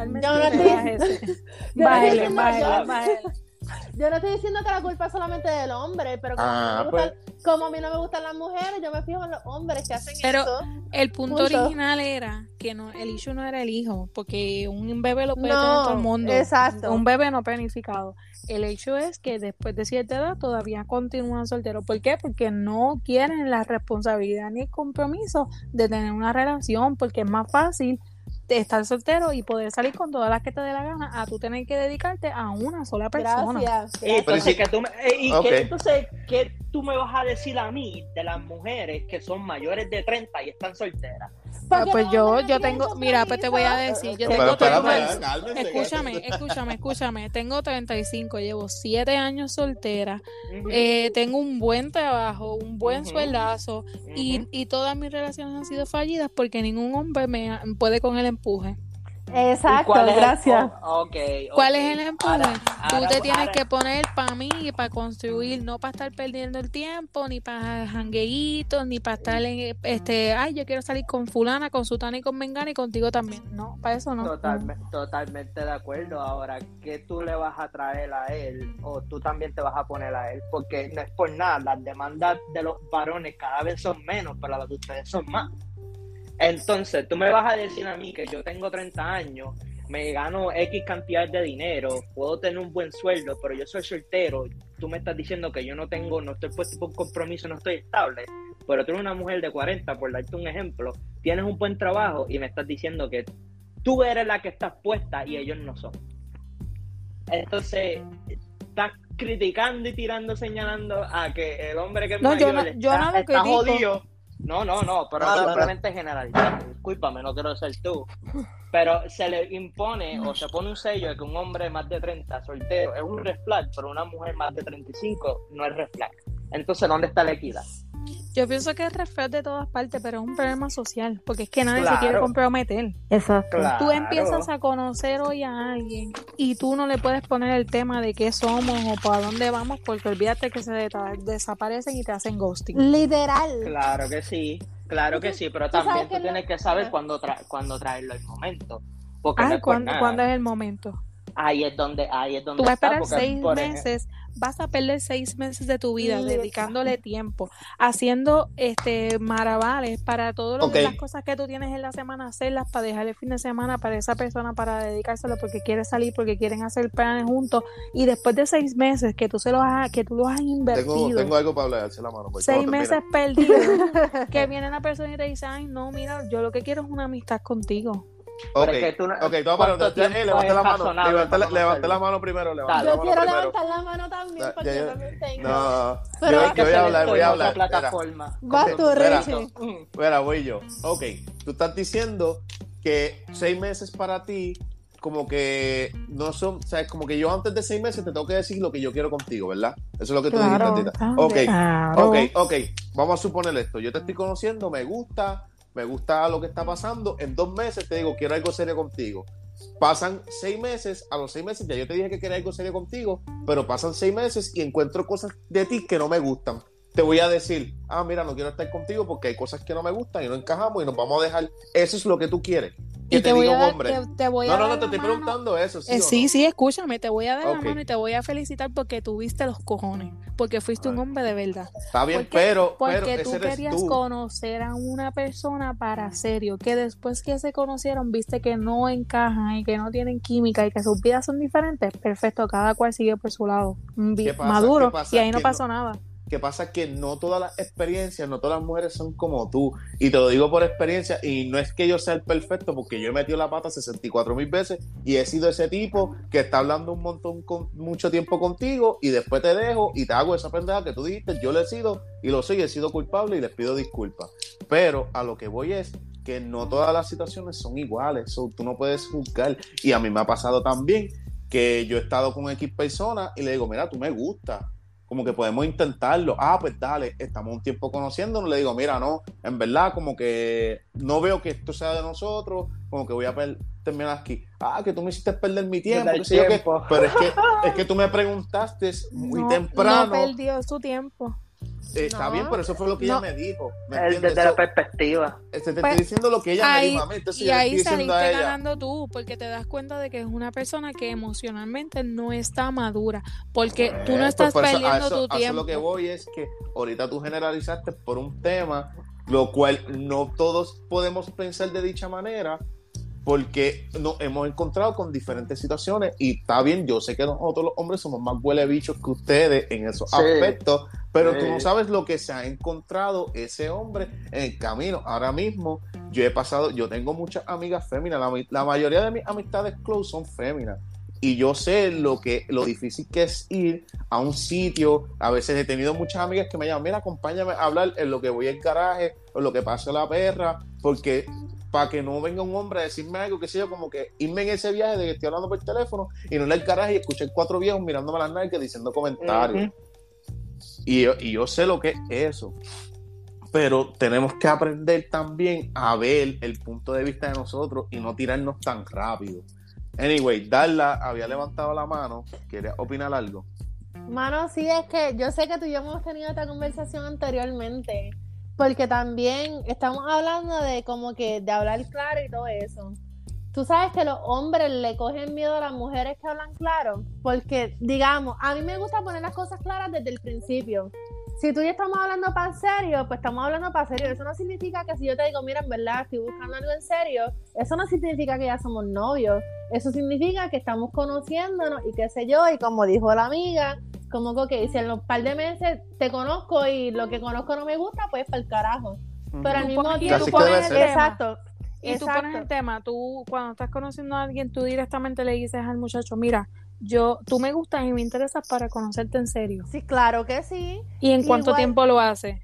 no Bájale, bájale, bájale. Yo no estoy diciendo que la culpa es solamente del hombre, pero como, Ah, a, mí no me gustan, como a mí no me gustan las mujeres, yo me fijo en los hombres que hacen Pero- esto. El punto Punto. original era que no, el issue no era el hijo, porque un bebé lo puede No, tener todo el mundo. exacto. Un bebé no planificado. El hecho es que después de cierta edad todavía continúan solteros. ¿Por qué? Porque no quieren la responsabilidad ni el compromiso de tener una relación, porque es más fácil estar soltero y poder salir con todas las que te dé la gana a tú tener que dedicarte a una sola persona. Gracias. Y entonces, sí- que tú me, eh, y que, entonces, ¿qué tú me vas a decir a mí de las mujeres que son mayores de 30 y están solteras? Ah, pues yo, yo tengo, mira, pues te voy a decir, yo tengo treinta- ya, cálmense, Escúchame, escúchame, escúchame. Tengo 35, llevo 7 años soltera, eh, tengo un buen trabajo, un buen Ujú. sueldazo y, ujú. y todas mis relaciones han sido fallidas porque ningún hombre me puede con el empuje. ¿Y Exacto, gracias. ¿Cuál es el empuje? Ahora- Tú ahora- te tienes ahora- que poner para mí y para construir, no para estar perdiendo el tiempo, ni para jangueitos, ni para estar en, este, ay, yo quiero salir con fulana, con sutana y con mengana y contigo también. No, para eso no. Totalmente, totalmente de acuerdo. Ahora, ¿qué tú le vas a traer a él? O tú también te vas a poner a él. Porque no es por nada, las demandas de los varones cada vez son menos, pero las de ustedes son más. Entonces, tú me vas a decir a mí que yo tengo 30 años, me gano X cantidad de dinero, puedo tener un buen sueldo, pero yo soy soltero. Tú me estás diciendo que yo no tengo, no estoy puesto por un compromiso, no estoy estable. Pero tú eres una mujer de 40, por darte un ejemplo, tienes un buen trabajo y me estás diciendo que tú eres la que estás puesta y ellos no son. Entonces, estás criticando y tirando, señalando a que el hombre que es No, yo no- yo está, no lo está critico. jodido. No, no, no, pero Ah, simplemente generalizando. Discúlpame, no quiero ser tú. pero se le impone o se pone un sello de que un hombre más de 30 soltero es un red flag, pero una mujer más de 35 no es red flag. Entonces, ¿dónde está la equidad? Yo pienso que es red de todas partes, pero es un problema social, porque es que nadie se quiere comprometer. Exacto. Claro. Tú empiezas a conocer hoy a alguien y tú no le puedes poner el tema de qué somos o para dónde vamos, porque olvídate que se desaparecen y te hacen ghosting. Literal. Claro que sí, claro que sí, pero también que tú tienes que saber cuándo, tra- cuándo traerlo el momento. Porque no Ay, es por ¿cuándo, nada. cuándo es el momento? Ahí es donde, ahí es donde Tú vas a esperar seis ejemplo, meses, vas a perder seis meses de tu vida dedicándole tiempo, haciendo este maravales para todas las cosas que tú tienes en la semana, hacerlas para dejar el fin de semana para esa persona, para dedicárselo porque quiere salir, porque quieren hacer planes juntos, y después de seis meses que tú se los has, que tú los has invertido. Tengo, tengo algo para hablar, la mano. pues, Seis meses perdidos, que viene una persona y te dice, ay, no, mira, yo lo que quiero es una amistad contigo. Ok, es que tú no- ok, tú vas a ¿cuánto parar. tiempo Eh, levante es la mano. Levante, la- para levante la mano primero. Dale. la Yo mano quiero primero. levantar la mano también porque yo ya. también tengo. No, Pero yo, yo que voy a hablar, voy a hablar. plataforma. Vas tú. Richie. Mm. espera, voy yo. Ok, tú estás diciendo que seis meses para ti, como que no son, o sea, es como que yo antes de seis meses te tengo que decir lo que yo quiero contigo, ¿verdad? Eso es lo que tú Claro. dijiste, Tita. Ok, Claro. ok, ok. Vamos a suponer esto. Yo te estoy conociendo, me gusta, me gusta lo que está pasando. En dos meses te digo, quiero algo serio contigo. Pasan seis meses, a los seis meses ya yo te dije que quería algo serio contigo, pero pasan seis meses y encuentro cosas de ti que no me gustan. Te voy a decir, ah, mira, no quiero estar contigo porque hay cosas que no me gustan y no encajamos y nos vamos a dejar. Eso es lo que tú quieres. Que Y te, te voy diga a un dar, hombre. te, te voy No, a no, no, te estoy mano. preguntando eso. ¿sí Eh, o sí, no? sí, escúchame, te voy a dar la mano y te voy a felicitar porque tuviste los cojones, porque fuiste un hombre de verdad. Está bien, Porque, pero, porque pero tú ese querías tú. conocer a una persona para serio, que después que se conocieron viste que no encajan y que no tienen química y que sus vidas son diferentes, perfecto, cada cual sigue por su lado, maduro, y ahí no pasó nada. Que pasa que no todas las experiencias, no todas las mujeres son como tú. Y te lo digo por experiencia, y no es que yo sea el perfecto, porque yo he metido la pata 64 mil veces y he sido ese tipo que está hablando un montón, con mucho tiempo contigo y después te dejo y te hago esa pendeja que tú dijiste, yo lo he sido y lo soy, he sido culpable y les pido disculpas. Pero a lo que voy es que no todas las situaciones son iguales, tú no puedes juzgar. Y a mí me ha pasado también que yo he estado con X personas y le digo, mira, tú me gustas como que podemos intentarlo. Ah, pues dale, estamos un tiempo conociéndonos. Le digo, mira, no, en verdad, como que no veo que esto sea de nosotros, como que voy a terminar aquí. Ah, que tú me hiciste perder mi tiempo. Perder qué sé yo qué. tiempo. Pero es que, es que tú me preguntaste muy no, temprano. no perdió su tiempo. Eh, Está No. bien, pero eso fue lo que No. ella me dijo. ¿me El- desde la So, perspectiva. este, te Pues, estoy diciendo lo que ella me Ahí, dijo a mí. Entonces y ahí saliste a ganando tú, porque te das cuenta de que es una persona que emocionalmente no está madura, porque tú no Eh, pues estás eso- a perdiendo eso- tu a eso tiempo. lo que voy es que ahorita tú generalizaste por un tema, lo cual no todos podemos pensar de dicha manera, porque nos hemos encontrado con diferentes situaciones y está bien, yo sé que nosotros los hombres somos más huele bichos que ustedes en esos Sí. aspectos, pero tú no sabes lo que se ha encontrado ese hombre en el camino. Ahora mismo yo he pasado, yo tengo muchas amigas féminas, la, mayoría de mis amistades close son féminas. Y yo sé lo que lo difícil que es ir a un sitio. A veces he tenido muchas amigas que me llaman, mira, acompáñame a hablar en lo que voy al garaje, o en lo que pasa la perra, porque para que no venga un hombre a decirme algo, que sé yo, como que irme en ese viaje de que estoy hablando por teléfono y no en el garaje y escuchar cuatro viejos mirándome las nalgas diciendo comentarios. Y yo sé lo que es eso. Pero tenemos que aprender también a ver el punto de vista de nosotros y no tirarnos tan rápido. Anyway, Darla había levantado la mano. ¿Quería opinar algo? Mano, sí, es que yo sé que tú y yo hemos tenido esta conversación anteriormente, porque también estamos hablando de como que de hablar claro y todo eso. Tú sabes que los hombres le cogen miedo a las mujeres que hablan claro, porque digamos, a mí me gusta poner las cosas claras desde el principio. Si tú y yo estamos hablando para serio, pues estamos hablando para serio. Eso no significa que si yo te digo, mira, en verdad estoy buscando algo en serio, eso no significa que ya somos novios. Eso significa que estamos conociéndonos y qué sé yo, y como dijo la amiga, como que ok, si en los par de meses te conozco y lo que conozco no me gusta, pues para el carajo. Pero al mismo tiempo, tú tema. exacto. Y tú pones el tema, tú cuando estás conociendo a alguien, tú directamente le dices al muchacho, mira, yo, tú me gustas y me interesas para conocerte en serio. Sí, claro que sí. ¿Y en cuánto Igual- tiempo lo haces?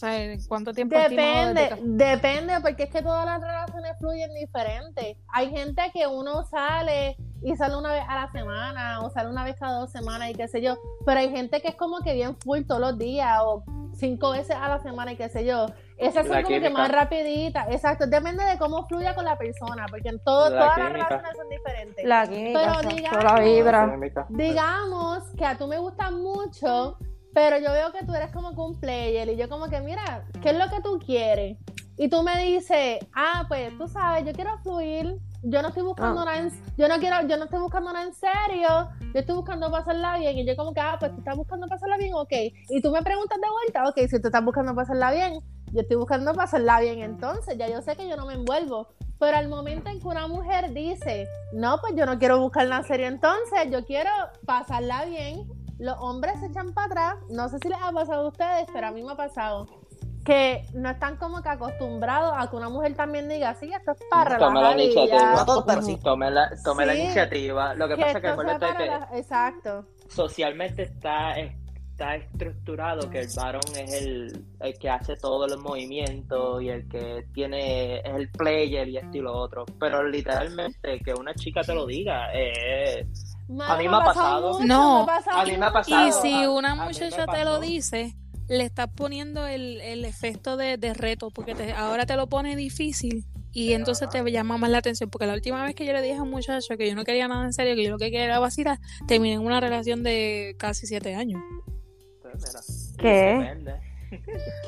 sea, ¿cuánto tiempo Depende, depende, porque es que todas las relaciones fluyen diferente. Hay gente que uno sale y sale una vez a la semana o sale una vez cada dos semanas y qué sé yo, pero hay gente que es como que bien full todos los días o cinco veces a la semana y qué sé yo. Esas son La como que más rapiditas, exacto, depende de cómo fluya con la persona, porque en todo, La todas las relaciones son diferentes. La química, Pero digamos- la vibra. digamos que a tú me gustas mucho, pero yo veo que tú eres como que un player y yo como que, mira, ¿qué es lo que tú quieres? Y tú me dices, ah, pues tú sabes, yo quiero fluir, yo no estoy buscando Ah. nada en, yo no quiero, yo no estoy buscando nada en serio, yo estoy buscando pasarla bien y yo como que, ah, pues tú estás buscando pasarla bien, ok. Y tú me preguntas de vuelta, ok, si tú estás buscando pasarla bien, yo estoy buscando pasarla bien, entonces ya yo sé que yo no me envuelvo. Pero al momento en que una mujer dice, no, pues yo no quiero buscar nada serio entonces, yo quiero pasarla bien, los hombres se echan para atrás, no sé si les ha pasado a ustedes, pero a mí me ha pasado, que no están como que acostumbrados a que una mujer también diga, sí, esto es para Tome la relajar y ya". iniciativa. No todo, pero sí. Tome la, tome la Sí. iniciativa. Lo que, Que pasa es que esto que la- Exacto. socialmente está, está estructurado que el varón es el, el que hace todos los movimientos y el que tiene es el player y esto y lo otro. Pero literalmente que una chica te lo diga eh, A mí me ha pasado. mucho, No, me ha pasado a mí me ha pasado. Y si a- una muchacha te lo dice, le estás poniendo el, el efecto de, de reto, porque te- ahora te lo pone difícil y entonces te llama más la atención. Porque la última vez que yo le dije a un muchacho que yo no quería nada en serio, que yo lo que quería era vacilar, terminé en una relación de casi siete años. Mira, ¿Qué?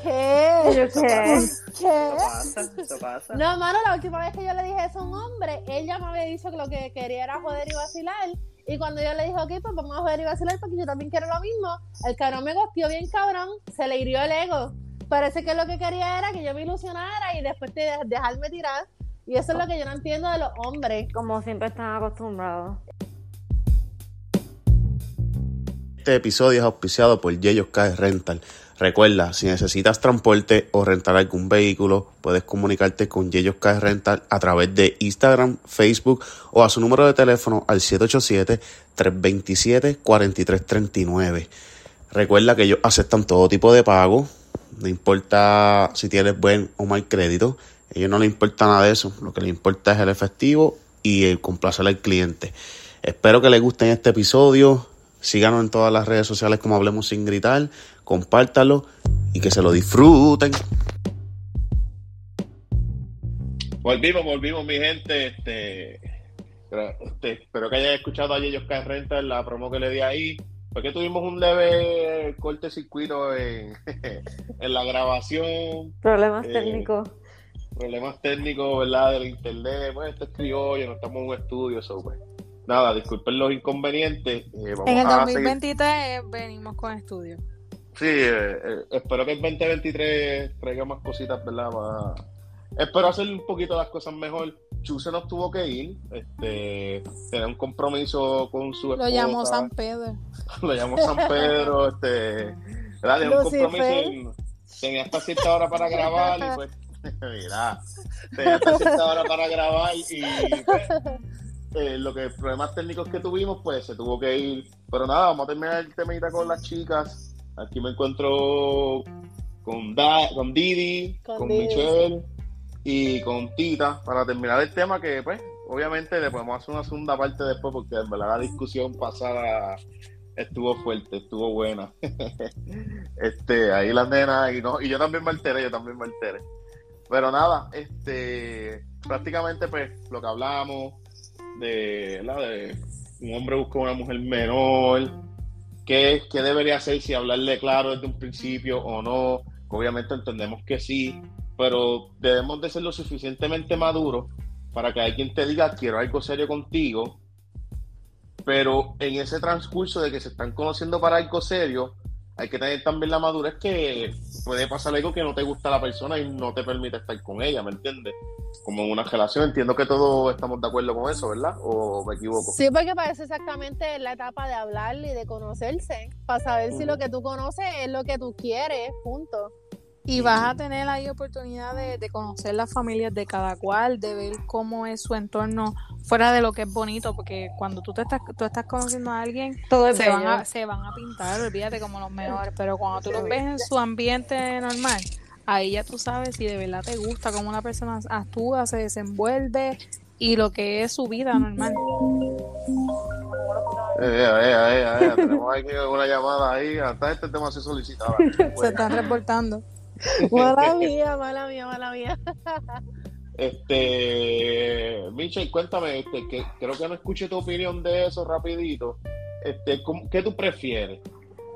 ¿Qué? ¿Yo qué? ¿Qué? Eso pasa, eso pasa. No, mano, la última vez que yo le dije eso a un hombre, él ya me había dicho que lo que quería era joder y vacilar. Y cuando yo le dije, ok, pues vamos a joder y vacilar porque yo también quiero lo mismo, el cabrón me gosteó bien cabrón, se le hirió el ego. Parece que lo que quería era que yo me ilusionara y después de dejarme tirar. Y eso es lo que yo no entiendo de los hombres. Como siempre están acostumbrados. Este episodio es auspiciado por Car Rental. Recuerda, si necesitas transporte o rentar algún vehículo, puedes comunicarte con Car Rental a través de Instagram, Facebook o a su número de teléfono al 787-327-4339. Recuerda que ellos aceptan todo tipo de pago, no importa si tienes buen o mal crédito, a ellos no les importa nada de eso, lo que les importa es el efectivo y el complacer al cliente. Espero que les guste este episodio, síganos en todas las redes sociales como Hablemos Sin Gritar, compártalo y que se lo disfruten. Volvimos, volvimos, mi gente. Este, este, espero que hayan escuchado a Yeyos Car Rental la promo que le di ahí. Porque tuvimos un leve corte circuito en, en la grabación, Problemas Eh, técnicos. problemas técnicos, ¿verdad? Del internet. Pues esto es criollo, no estamos en un estudio, eso, pues. Nada, disculpen los inconvenientes. eh, vamos En el a seguir- 2023 venimos con estudio. Sí, eh, eh, espero que el 2023 traiga más cositas, ¿verdad? Más- Espero hacer un poquito las cosas mejor. Chu se nos tuvo que ir, este, tenía un compromiso con su esposa. Lo llamó San Pedro. Lo llamó San Pedro, este, ¿verdad? Tenía un compromiso y tenía hasta cierta hora para grabar y pues, mira, tenía hasta cierta hora para grabar y pues, eh, lo que problemas técnicos que tuvimos, pues se tuvo que ir. Pero nada, vamos a terminar el temita con las chicas. Aquí me encuentro con, da con Didi, Con con, Didi. Michelle y con Tita para terminar el tema que pues obviamente le podemos hacer una segunda parte después porque en verdad la discusión pasada estuvo fuerte, estuvo buena. este, ahí las nenas y no, y yo también me alteré, yo también me alteré. Pero nada, este prácticamente pues lo que hablamos de, ¿verdad? de un hombre busca una mujer menor, qué, qué debería hacer si hablarle claro desde un principio o no. Obviamente entendemos que sí, pero debemos de ser lo suficientemente maduros para que alguien te diga quiero algo serio contigo, pero en ese transcurso de que se están conociendo para algo serio, hay que tener también la madurez que puede pasar algo que no te gusta a la persona y no te permite estar con ella, ¿me entiendes? Como en una relación, entiendo que todos estamos de acuerdo con eso, ¿verdad? ¿O me equivoco? Sí, porque parece exactamente la etapa de hablar y de conocerse, para saber si lo que tú conoces es lo que tú quieres, punto. Y vas a tener ahí oportunidad de, de conocer las familias de cada cual, de ver cómo es su entorno fuera de lo que es bonito, porque cuando tú te estás, tú estás conociendo a alguien, Todo se van, a, se van a pintar, olvídate como los mejores, pero cuando tú los ves en su ambiente normal, ahí ya tú sabes si de verdad te gusta cómo una persona actúa, se desenvuelve y lo que es su vida normal. Eh, eh, eh, eh, tenemos aquí una llamada ahí, hasta este tema se solicitaba. Se están reportando. Mala mía, mala mía, mala mía. Este, Michelle, cuéntame, este, que creo que no escuché tu opinión de eso rapidito. Este, ¿cómo- ¿qué tú prefieres?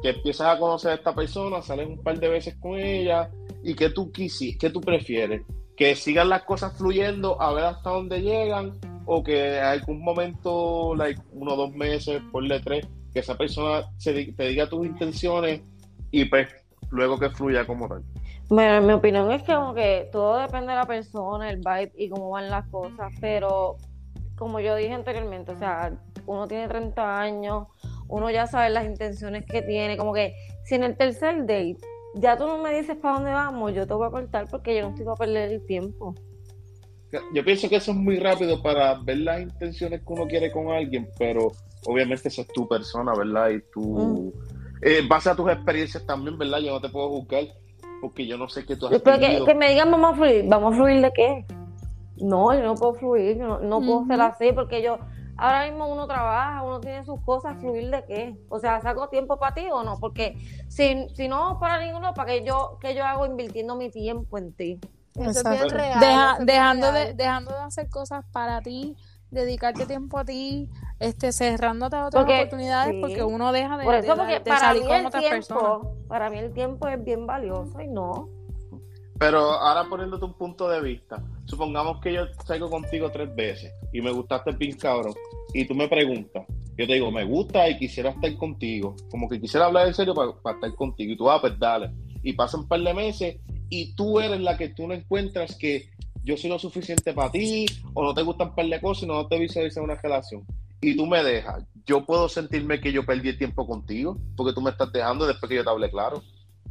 Que empiezas a conocer a esta persona, sales un par de veces con ella y que tú quisi, ¿qué tú prefieres? Que sigan las cosas fluyendo a ver hasta dónde llegan o que en algún momento, like uno o dos meses, ponle tres, que esa persona se te diga tus intenciones y pues luego que fluya como tal. Bueno, mi opinión es que como que todo depende de la persona, el vibe y cómo van las cosas, pero como yo dije anteriormente, o sea, uno tiene 30 años, uno ya sabe las intenciones que tiene, como que si en el tercer date ya tú no me dices para dónde vamos, yo te voy a cortar porque yo no estoy para perder el tiempo. Yo pienso que eso es muy rápido para ver las intenciones que uno quiere con alguien, pero obviamente esa es tu persona, ¿verdad? Y tú, eh, en base a tus experiencias también, ¿verdad? Yo no te puedo juzgar porque yo no sé qué tú has Pero que, que me digan vamos a fluir, ¿vamos a fluir de qué? No, yo no puedo fluir, yo no, no puedo ser así porque yo, ahora mismo uno trabaja, uno tiene sus cosas, fluir de qué? O sea, ¿saco tiempo para ti o no? Porque si, si no para ninguno, ¿para qué yo, qué yo hago invirtiendo mi tiempo en ti? Eso es bien real. Deja- eso es bien dejando, de, real. dejando de hacer cosas para ti, dedicarte tiempo a ti, este, cerrándote a otras Porque- oportunidades sí. porque uno deja de, Por eso, porque de salir mí con el otras personas. tiempo, para mí el tiempo es bien valioso y no. Pero ahora poniéndote un punto de vista, supongamos que yo salgo contigo tres veces y me gustaste bien cabrón, y tú me preguntas, yo te digo, me gusta y quisiera estar contigo, como que quisiera hablar en serio para, estar contigo, y tú, ah, pues dale, y pasan un par de meses y tú eres la que tú no encuentras que yo soy lo suficiente para ti, o no te gustan un par de cosas y no te visualizas una relación, y tú me dejas, yo puedo sentirme que yo perdí el tiempo contigo, porque tú me estás dejando después que yo te hablé claro.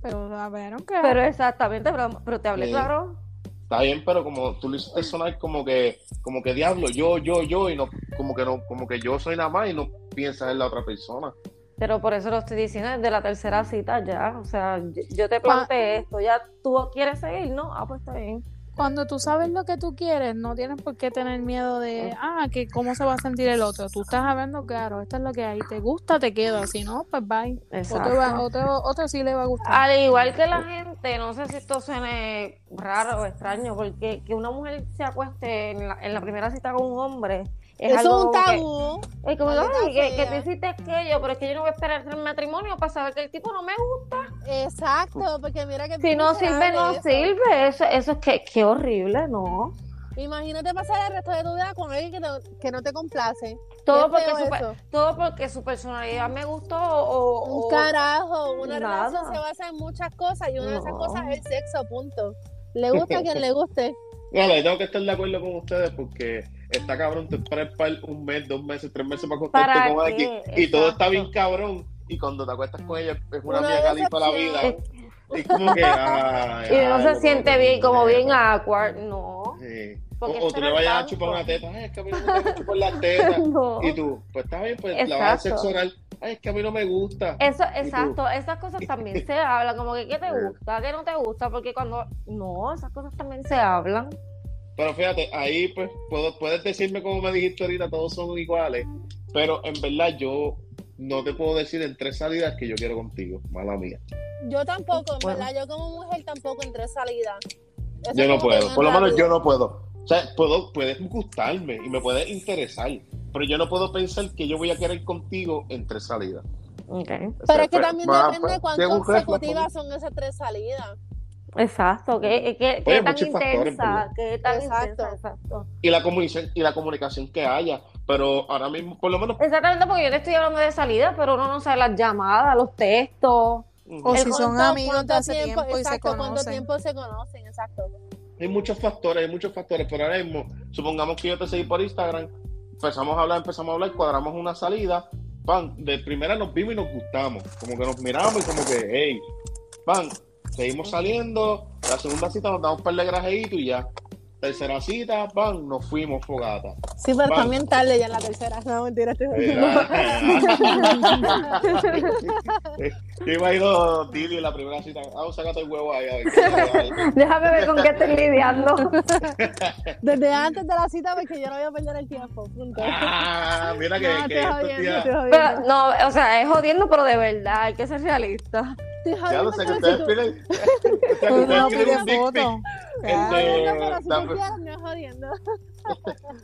Pero a ver, aunque Pero exactamente, pero, pero te hablé Sí. claro. Está bien, pero como tú lo hiciste sonar como que, como que diablo, yo, yo, yo, y no, como que no, como que yo soy nada más y no piensas en la otra persona. Pero por eso lo estoy diciendo desde la tercera cita ya. O sea, yo, yo te planteé esto, ya tú quieres seguir, ¿no? Ah, pues está bien. Cuando tú sabes lo que tú quieres, no tienes por qué tener miedo de, ah, que cómo se va a sentir el otro. Tú estás hablando claro, esto es lo que hay. Te gusta, te quedas. Si no, pues bye. Exacto. Otro, va- otro, otro sí le va a gustar. Al igual que la gente, no sé si esto suene raro o extraño, porque que una mujer se acueste en la, en la primera cita con un hombre es Eso es algo un como que- tabú. es como, "Ay, que, que tú hiciste aquello, pero es que yo no voy a esperar el matrimonio para saber que el tipo no me gusta. Exacto, porque mira que Si no sirve, no eso. sirve. Eso, eso es que, qué horrible, ¿no? Imagínate pasar el resto de tu vida con alguien que, te- que no te complace. Todo porque, su, todo porque su personalidad me gustó o... Un carajo, una nada. relación se basa en muchas cosas y una de esas cosas es el sexo, punto. Le gusta a quien le guste. Vale, tengo que estar de acuerdo con ustedes porque está cabrón, te esperas para un mes, dos meses, tres meses para acostarte ¿Para con alguien y todo está bien cabrón y cuando te acuestas con ella es una Una mierda califa la vida. Es como que... ay, Y no ay, se no siente bien, como bien awkward, no. Sí. O, Porque o tú le vayas a chupar una teta, ay, es que a mí no me gusta chupar las tetas. No. Y tú, pues está bien, pues la vas a sexo oral. Ay, es que a mí no me gusta. Eso, exacto, esas cosas también se hablan, como que qué te gusta, qué no te gusta, porque cuando, no, esas cosas también se hablan. Pero fíjate, ahí pues puedo, puedes decirme como me dijiste ahorita, todos son iguales. Pero en verdad yo no te puedo decir en tres salidas que yo quiero contigo, mala mía. Yo tampoco, en Bueno. verdad, yo como mujer tampoco entré salida. Eso Yo no puedo, por lo menos yo no puedo. O sea, puedo, puedes gustarme y me puedes interesar, pero yo no puedo pensar que yo voy a querer contigo en tres salidas. Okay. O sea, Pero es que pues, también va- depende de pues, cuán consecutivas son esas tres salidas. Exacto, que, que, que Oye, tan factores, intensa, ¿verdad? que tan Exacto. intensa, exacto. y la y la comunicación que haya, pero ahora mismo por lo menos Exactamente, porque yo te estoy hablando de salida, pero uno no sabe las llamadas, los textos. O El si son ¿Cuánto- amigos de cuánto hace tiempo, y se exacto, cuánto conocen. tiempo se conocen, exacto. hay muchos factores, hay muchos factores, pero ahora mismo, supongamos que yo te seguí por Instagram, empezamos a hablar, empezamos a hablar, cuadramos una salida, pan, de primera nos vimos y nos gustamos, como que nos miramos y como que, hey, pan, seguimos saliendo, la segunda cita nos damos un par de grajeitos y ya. Tercera cita, pan, nos fuimos fogata. Sí, pero también tarde ya en la tercera. No, mentira, estoy Eh, Yo imagino Dili en la primera cita. Ah, sácate el huevo ahí. Déjame ver con qué estoy lidiando. Desde antes de la cita, porque yo no voy a perder el tiempo. Punto. Ah, mira que, no, que estoy estos jodiendo, días- estoy jodiendo. Pero, no, o sea, es jodiendo, pero de verdad, hay que ser realista. Estoy Ya lo sé que ustedes piden. o sea, que Uno ustedes piden pide un dick pic. no jodiendo.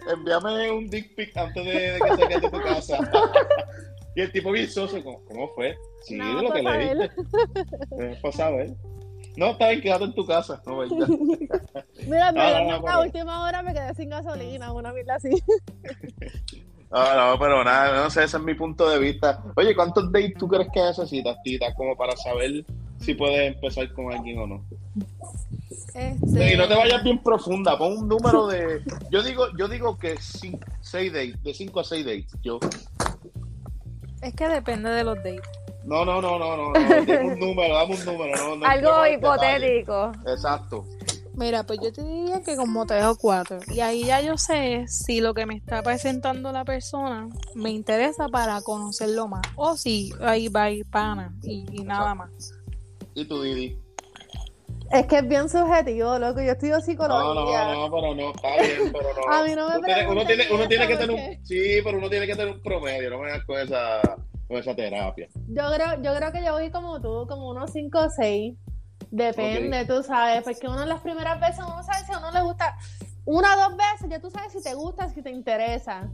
Envíame un dick pic antes de, de que salgas de tu casa. y el tipo bien soso, ¿cómo, cómo fue? Sí, No, de lo que le diste. Es para saber. No, está bien, quédate en tu casa. No, verdad. Mira, No, me no, no, a pero- última hora me quedé sin gasolina, una mierda así. No, no, pero nada, no sé, ese es mi punto de vista. Oye, ¿cuántos dates tú crees que necesitas, Tita, como para saber si puedes empezar con alguien o no? Este, Y no te vayas bien profunda, pon un número de... Yo digo yo digo que 6 dates, de 5 a 6 dates. Yo, Es que depende de los dates. no, no, no, no, no, dame un número, dame un número. No, no Algo hipotético. Exacto. Mira, pues yo te diría que como tres o cuatro. Y ahí ya yo sé si lo que me está presentando la persona me interesa para conocerlo más. O si ahí va a ir pana y, y nada más. ¿Y tú, Didi? Es que es bien subjetivo, loco. Yo estudio No, psicología. no, no, pero no, está bien, pero no. A mí no me uno tiene, uno tiene, uno tiene que tener un... Sí, pero uno tiene que tener un promedio, no me hagas con esa, con esa terapia. Yo creo, yo creo que yo voy como tú, como unos 5 o 6. Depende, tú sabes, porque uno las primeras veces uno sabe si a uno le gusta. Una o dos veces, ya tú sabes si te gusta, si te interesa.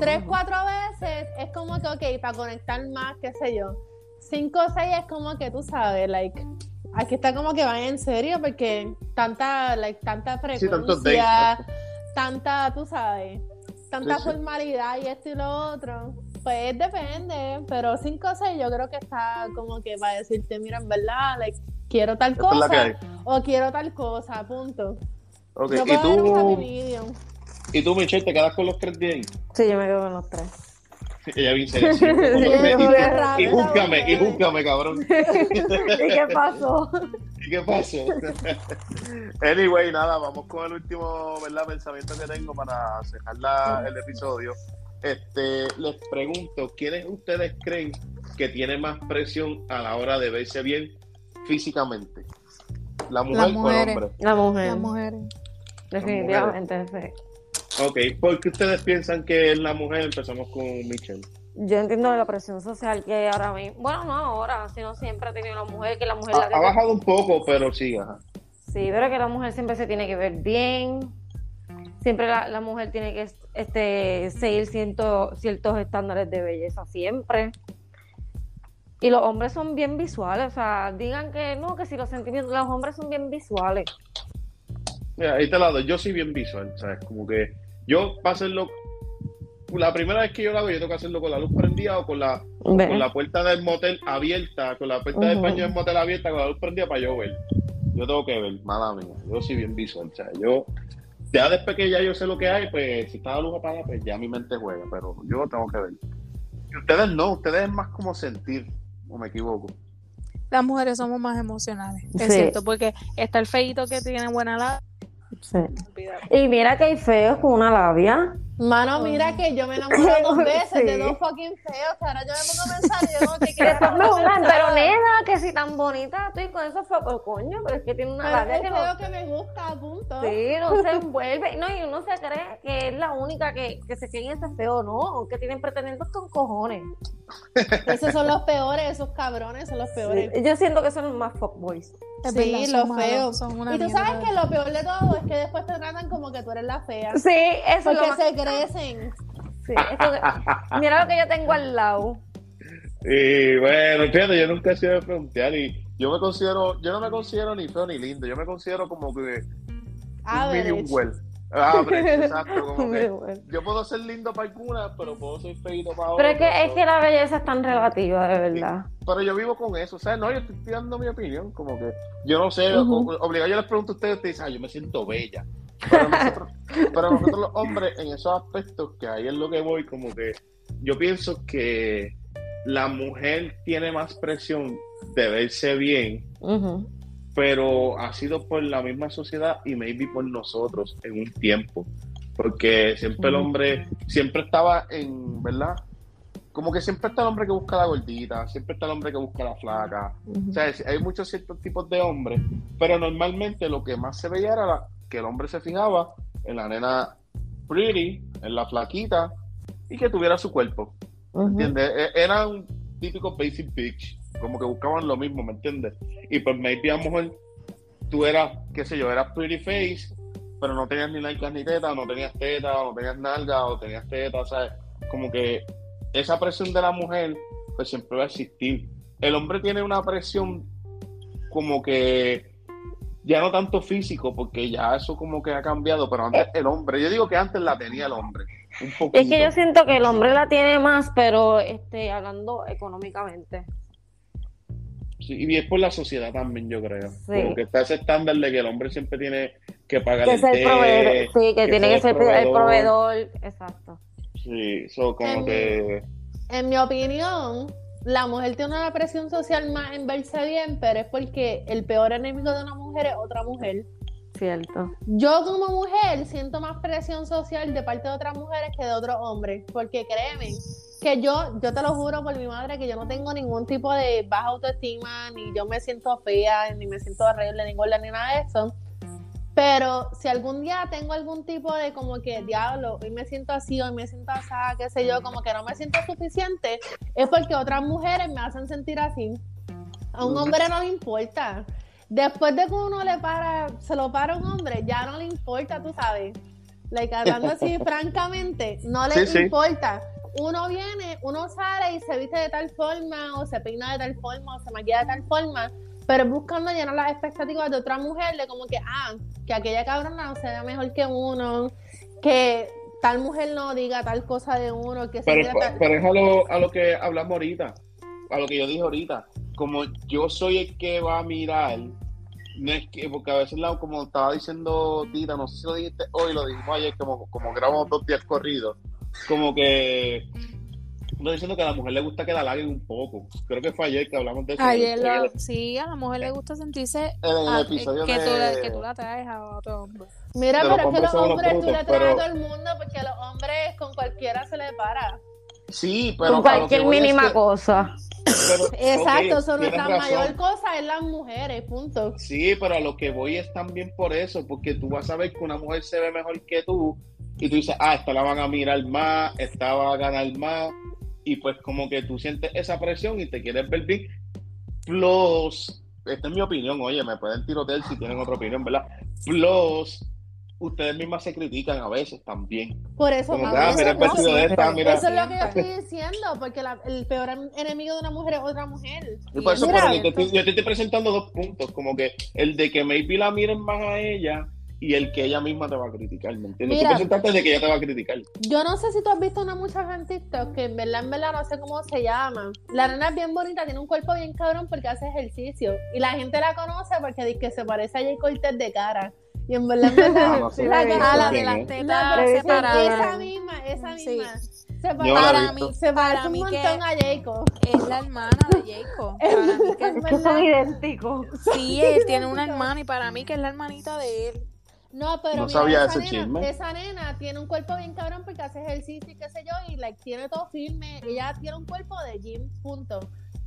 Tres, cuatro veces es como que, ok, para conectar más, qué sé yo. Cinco o seis es como que tú sabes, like, aquí está como que van en serio porque tanta, like, tanta frecuencia, tanta, tú sabes, tanta Sí, sí. formalidad y esto y lo otro. Pues depende, pero cinco o seis yo creo que está como que para decirte, mira, en verdad, like, quiero tal Esta cosa o quiero tal cosa, punto. Ok, Yo ¿Y tú, y tú, Michelle, te quedas con los tres de ahí? Sí, yo me quedo con los tres. Ella bien seria. sí. Sí, Y- y, júzgame, y júzgame, cabrón. ¿Y qué pasó? ¿Y qué pasó? anyway, nada, vamos con el último ¿verdad? pensamiento que tengo para cerrar la- el episodio. Este, les pregunto, ¿quiénes ustedes creen que tiene más presión a la hora de verse bien físicamente? ¿La mujer o el mujeres. hombre? La mujer. Las mujeres. Definitivamente, sí. Ok, ¿por qué ustedes piensan que es la mujer? Empezamos con Michelle. Yo entiendo la presión social que hay ahora mismo. Bueno, no ahora, sino siempre ha tenido la mujer, que la mujer Ha, la que ha bajado un poco, pero sí, ajá. Sí, pero que la mujer siempre se tiene que ver bien. Siempre la, la mujer tiene que este, seguir ciento- ciertos estándares de belleza, siempre. Y los hombres son bien visuales, o sea, digan que no, que si los sentimientos, los hombres son bien visuales. Mira, ahí te la doy. Yo soy bien visual, ¿sabes? Como que yo para hacerlo, la primera vez que yo lo hago, yo tengo que hacerlo con la luz prendida o con la, con la puerta del motel abierta, con la puerta del baño del motel abierta, con la luz prendida para yo ver. Yo tengo que ver, mala mía. Yo soy bien visual, ¿sabes? Yo, ya después que ya yo sé lo que hay, pues si está la luz apagada, pues ya mi mente juega, pero yo tengo que ver. Y ustedes no, ustedes es más como sentir, o me equivoco. Las mujeres somos más emocionales. Es Sí. cierto, porque está el feito que tiene buena la. Sí. Y mira que hay feos con una labia. Mano, mira que yo me enamoro dos veces de Sí. dos fucking feos, que ahora yo me pongo a pensar y yo como que después me juzgan, pero nena, que si tan bonita estoy con eso fue, pero coño, pero es que tiene una labia es que no, que me gusta, punto. Sí, no se envuelve. No, y uno se cree que es la única que, que se en ese feo, no, que tienen pretendientes con cojones. Esos son los peores, esos cabrones son los peores. Yo siento que son los más fuckboys. Es Sí, verdad, los son feos. son una Y tú sabes que lo peor de todo es que después te tratan como que tú eres la fea. Sí, eso es lo Porque más. se crecen. sí, que- Mira lo que yo tengo al lado. Y bueno, fíjate, yo nunca he sido de frontear y yo me considero, yo no me considero ni feo ni lindo, yo me considero como que un medium. Well. Average, exacto, como que Pero yo puedo ser lindo para algunas, pero puedo ser feito para otras. es que, es que la belleza es tan relativa, de verdad. Pero yo vivo con eso, o sea, no, yo estoy dando mi opinión, como que yo no sé, o- obligado yo les pregunto a ustedes, ustedes dicen, ah, yo me siento bella. Pero nosotros, pero nosotros los hombres, en esos aspectos, que ahí es lo que voy, como que yo pienso que la mujer tiene más presión de verse bien. Pero ha sido por la misma sociedad y maybe por nosotros en un tiempo. Porque siempre el hombre, siempre estaba en, ¿verdad? Como que siempre está el hombre que busca la gordita, siempre está el hombre que busca la flaca. O sea, hay muchos ciertos tipos de hombres, pero normalmente lo que más se veía era que el hombre se fijaba en la nena pretty, en la flaquita, y que tuviera su cuerpo. ¿Me entiendes? E-, era un típico basic bitch, como que buscaban lo mismo, ¿me entiendes? Y pues maybe a lo mejor tú eras, qué sé yo, eras pretty face, pero no tenías ni nalgas ni teta, no tenías teta, o no tenías nalgas, o tenías teta, o sea, como que esa presión de la mujer, pues siempre va a existir. El hombre tiene una presión como que ya no tanto físico, porque ya eso como que ha cambiado, pero antes el hombre, yo digo que antes la tenía el hombre. es que yo siento que el hombre la tiene más, pero este, hablando económicamente. Sí, y es por la sociedad también, yo creo. Porque está ese estándar de que el hombre siempre tiene que pagar que el, el proveedor, Sí, que, tiene que ser el proveedor. Exacto. Sí, eso como que... En mi opinión, la mujer tiene una presión social más en verse bien, pero es porque el peor enemigo de una mujer es otra mujer. Cierto. Yo como mujer siento más presión social de parte de otras mujeres que de otros hombres, porque créeme que yo, yo te lo juro por mi madre que yo no tengo ningún tipo de baja autoestima, ni yo me siento fea, ni me siento horrible, ni gorda, ni nada de eso. Pero si algún día tengo algún tipo de como que, diablo, hoy me siento así, hoy me siento así, qué sé yo, como que no me siento suficiente, es porque otras mujeres me hacen sentir así. A un hombre no le importa. Después de que uno le para, se lo para a un hombre, ya no le importa, tú sabes. Like, hablando así francamente, no le importa. Uno viene, uno sale y se viste de tal forma, o se peina de tal forma, o se maquilla de tal forma, pero buscando llenar las expectativas de otra mujer de como que, ah, que aquella cabrona no sea mejor que uno, que tal mujer no diga tal cosa de uno, que pero, pero es a lo, a lo que hablamos ahorita, a lo que yo dije ahorita, como yo soy el que va a mirar, no es que, porque a veces, como estaba diciendo Tita, no sé si lo dijiste hoy, lo dijimos ayer, como, como grabamos dos días corridos, como que no diciendo que a la mujer le gusta que la halaguen un poco. Creo que fue ayer que hablamos de eso. Ayer, sí, a la mujer le gusta sentirse en el episodio que, de... tú la, que tú la traes a otro hombre. Mira, pero es que los hombres tú le traes a todo el mundo porque a los hombres con cualquiera se le para. Sí, pero. Con cualquier mínima cosa. Exacto, son nuestra mayor cosa es las mujeres, punto. Sí, pero a lo que voy es también por eso, porque tú vas a ver que una mujer se ve mejor que tú y tú dices, ah, esta la van a mirar más, esta va a ganar más, y pues como que tú sientes esa presión y te quieres ver bien. Plus, esta es mi opinión, oye, me pueden tirotear si tienen otra opinión, ¿verdad? Plus, ustedes mismas se critican a veces también. Por eso, como ah, mira el vestido de esta, mira. Eso es lo que yo estoy diciendo, porque el peor enemigo de una mujer es otra mujer. Y por eso, yo, te estoy, yo te estoy presentando dos puntos, como que el de que maybe la miren más a ella y el que ella misma te va a criticar, ¿me entiendes? tú presentaste de que ella te va a criticar. Yo no sé si tú has visto una muchacha en TikTok que en verdad, en verdad no sé cómo se llama. La nena es bien bonita, tiene un cuerpo bien cabrón porque hace ejercicio. Y la gente la conoce porque dice que se parece a Jay Cortez de cara. Y en verdad, en verdad, ah, la, la de las tetas Esa misma, esa misma. Se parece, para mí, se un montón a Jacob. Es la hermana de Jacob. Para mí que, que son idénticos. Sí, él tiene una hermana y para mí que es la hermanita de él. No, pero no sabía esa, ese nena, esa nena tiene un cuerpo bien cabrón porque hace ejercicio y qué sé yo, y like, tiene todo firme. Ella tiene un cuerpo de gym, punto.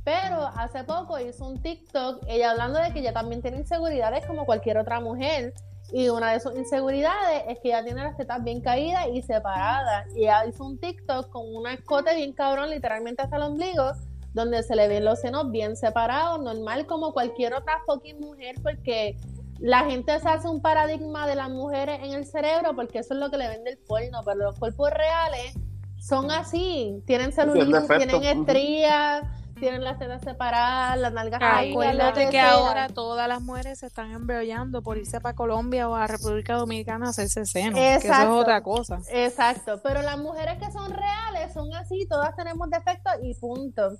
Pero hace poco hizo un TikTok, ella hablando de que ella también tiene inseguridades como cualquier otra mujer. Y una de sus inseguridades es que ella tiene las tetas bien caídas y separadas. Y ella hizo un TikTok con un escote bien cabrón, literalmente hasta el ombligo, donde se le ven los senos bien separados, normal como cualquier otra fucking mujer, porque la gente se hace un paradigma de las mujeres en el cerebro porque eso es lo que le vende el porno, pero los cuerpos reales son así, tienen celulitis, tienen estrías, tienen las tetas separadas, las nalgas Acuérdate que ahora todas las mujeres se están embrollando por irse para Colombia o a República Dominicana a hacerse seno, que eso es otra cosa. Exacto, pero las mujeres que son reales son así, todas tenemos defectos y punto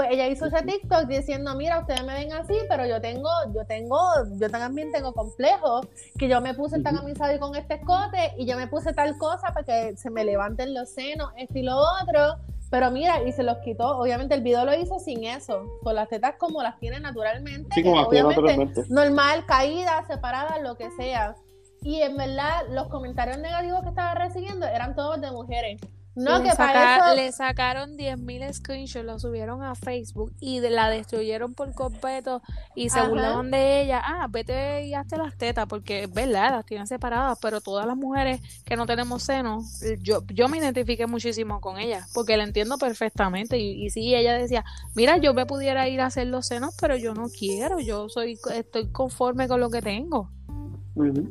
pues ella hizo ese TikTok diciendo, mira, ustedes me ven así, pero yo tengo, yo tengo, yo también tengo complejos, que yo me puse esta camisa con este escote y yo me puse tal cosa para que se me levanten los senos, esto y lo otro, Pero mira, y se los quitó. Obviamente el video lo hizo sin eso, con las tetas como las tiene naturalmente. Sí, como las tiene naturalmente. Normal, caídas, separadas, lo que sea. Y en verdad, los comentarios negativos que estaba recibiendo eran todos de mujeres. No, le, que para eso... le sacaron 10.000 screenshots, lo subieron a Facebook y de- la destruyeron por completo y se Ajá. burlaron de ella. Ah, vete y hazte las tetas, porque es verdad, las tienen separadas, pero todas las mujeres que no tenemos senos, yo, yo me identifiqué muchísimo con ella, porque la entiendo perfectamente. Y, y sí, ella decía, mira, yo me pudiera ir a hacer los senos, pero yo no quiero, yo soy estoy conforme con lo que tengo.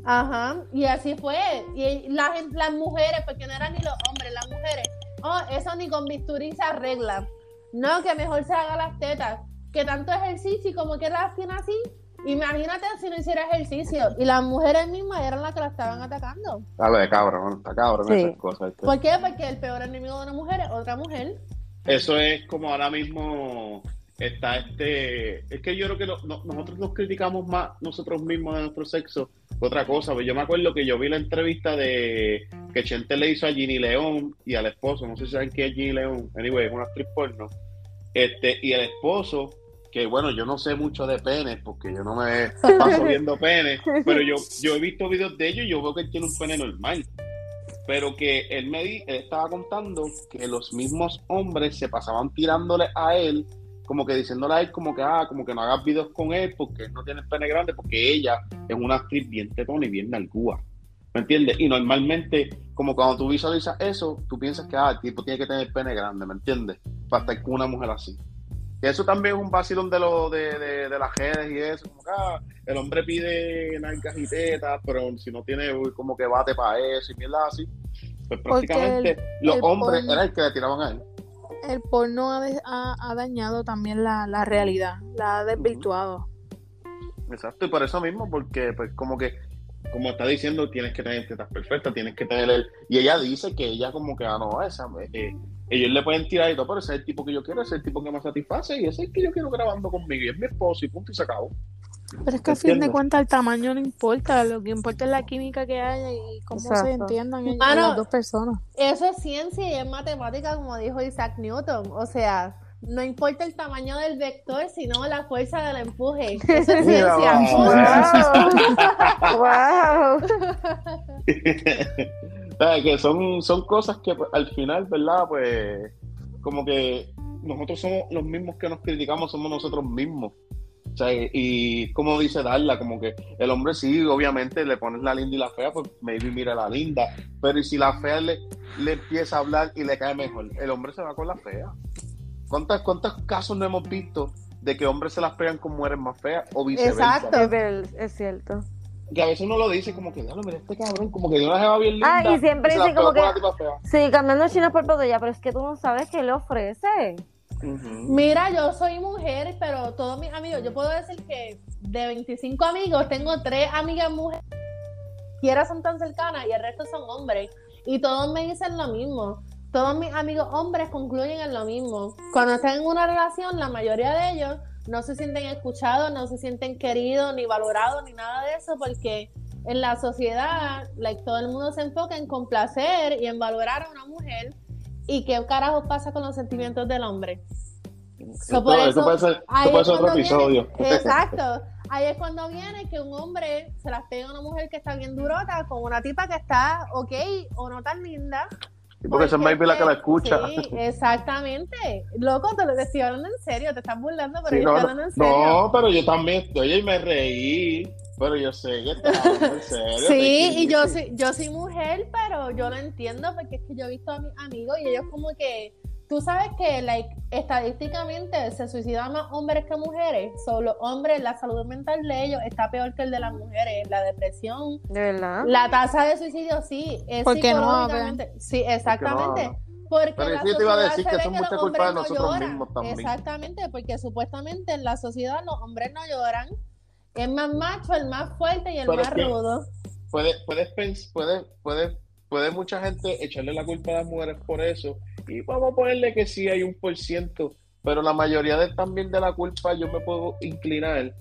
Ajá, y así fue. Y la las mujeres, porque no eran ni los hombres, las mujeres, oh, eso ni con bisturí se arregla. No, que mejor se haga las tetas. Que tanto ejercicio y como que las tiene así. Imagínate si no hiciera ejercicio. Y las mujeres mismas eran las que la estaban atacando. Dale de cabrón, está cabrón Sí. esas cosas. ¿viste? ¿Por qué? Porque el peor enemigo de una mujer es otra mujer. Eso es como ahora mismo está este. Es que yo creo que nosotros nos criticamos más nosotros mismos de nuestro sexo que otra cosa. Pues yo me acuerdo que yo vi la entrevista de que Chente le hizo a Ginny León y al esposo. No sé si saben quién es Ginny León. Anyway, es una actriz porno. Este, y el esposo, que bueno, yo no sé mucho de penes porque yo no me paso viendo penes, pero yo, yo he visto videos de ellos y yo veo que él tiene un pene normal. Pero que él me di, él estaba contando que los mismos hombres se pasaban tirándole a él, como que diciéndole a él como que ah, como que no hagas videos con él porque él no tiene el pene grande, porque ella es una actriz bien tetona y bien nalgúa. ¿Me entiendes? Y normalmente, como cuando tú visualizas eso, tú piensas que ah, el tipo tiene que tener pene grande, ¿me entiendes? Para estar con una mujer así. Y eso también es un vacilón de, lo, de, de, de las redes y eso. Como que ah, el hombre pide nalgas y tetas, pero si no tiene como que bate para eso y mierda así. Pues prácticamente el- los el hombres porno- era el que le tiraban a él. El porno ha, dañado también la, la realidad, la ha desvirtuado. Exacto, y por eso mismo, porque pues como que, como está diciendo, tienes que tener tetas perfectas, tienes que tener el... Y ella dice que ella como que, ah, no, esa, eh, ellos le pueden tirar y todo, pero ese es el tipo que yo quiero, ese es el tipo que me satisface y ese es el que yo quiero grabando conmigo y es mi esposo y punto y se acabó. Pero es que a fin de cuentas el tamaño no importa, lo que importa es la química que haya y cómo se entiendan ellas- Mano, las dos personas. Eso es ciencia y es matemática, como dijo Isaac Newton. O sea, no importa el tamaño del vector, sino la fuerza del empuje. Eso es ciencia. Wow. wow. ¿Sabes? que son, son cosas que pues, al final, ¿verdad? Pues como que nosotros somos los mismos que nos criticamos, somos nosotros mismos. O sea, y como dice Darla, como que el hombre sí, obviamente le pones la linda y la fea, pues maybe mira la linda. Pero y si la fea le, le empieza a hablar y le cae mejor, el hombre se va con la fea. ¿Cuántas, ¿Cuántos casos no hemos visto de que hombres se las pegan con mujeres más feas o viceversa? Exacto. Es, cierto. Que a veces uno lo dice como que, diablo, mira este cabrón, como que de una jeva bien linda. Ah, y siempre dicen como que-. Sí, cambiando chinas por botella, pero es que tú no sabes qué le ofrece. Mira, yo soy mujer, pero todos mis amigos, yo puedo decir que de 25 amigos, tengo tres amigas mujeres, quiera son tan cercanas y el resto son hombres. Y todos me dicen lo mismo. Todos mis amigos hombres concluyen en lo mismo. Cuando están en una relación, la mayoría de ellos no se sienten escuchados, no se sienten queridos, ni valorados, ni nada de eso, porque en la sociedad, like, todo el mundo se enfoca en complacer y en valorar a una mujer. ¿Y qué carajo pasa con los sentimientos del hombre? So, por eso eso, puede ser, esto puede ser otro cuando viene- episodio. exacto. Ahí es cuando viene que un hombre se las pega a una mujer que está bien durota con una tipa que está ok o no tan linda. Sí, porque esa es maybe la que la escucha. Sí, exactamente. Loco, te lo estoy hablando en serio, te estás burlando, pero Sí, yo no, estoy hablando en serio. no, pero yo también estoy y me reí. Pero yo sé que hablando en serio. Sí, y yo soy, yo soy mujer, pero yo lo entiendo porque es que yo he visto a mis amigos y ellos como que, tú sabes que like, estadísticamente se suicidan más hombres que mujeres. Solo hombres, la salud mental de ellos está peor que el de las mujeres. La depresión, De verdad. la tasa de suicidio sí, es Porque no psicológicamente. sí, exactamente. Porque Pero la yo te iba a sociedad decir se que ve eso es los mucha culpa de hombres no mismos también. Exactamente, porque supuestamente en la sociedad los hombres no lloran. Es más macho, el más fuerte y el Pero más es que- rudo. Puede, puedes puede, puede, puede mucha gente echarle la culpa a las mujeres por eso. Y vamos a ponerle que sí hay un por ciento. Pero la mayoría de, también de la culpa yo me puedo inclinar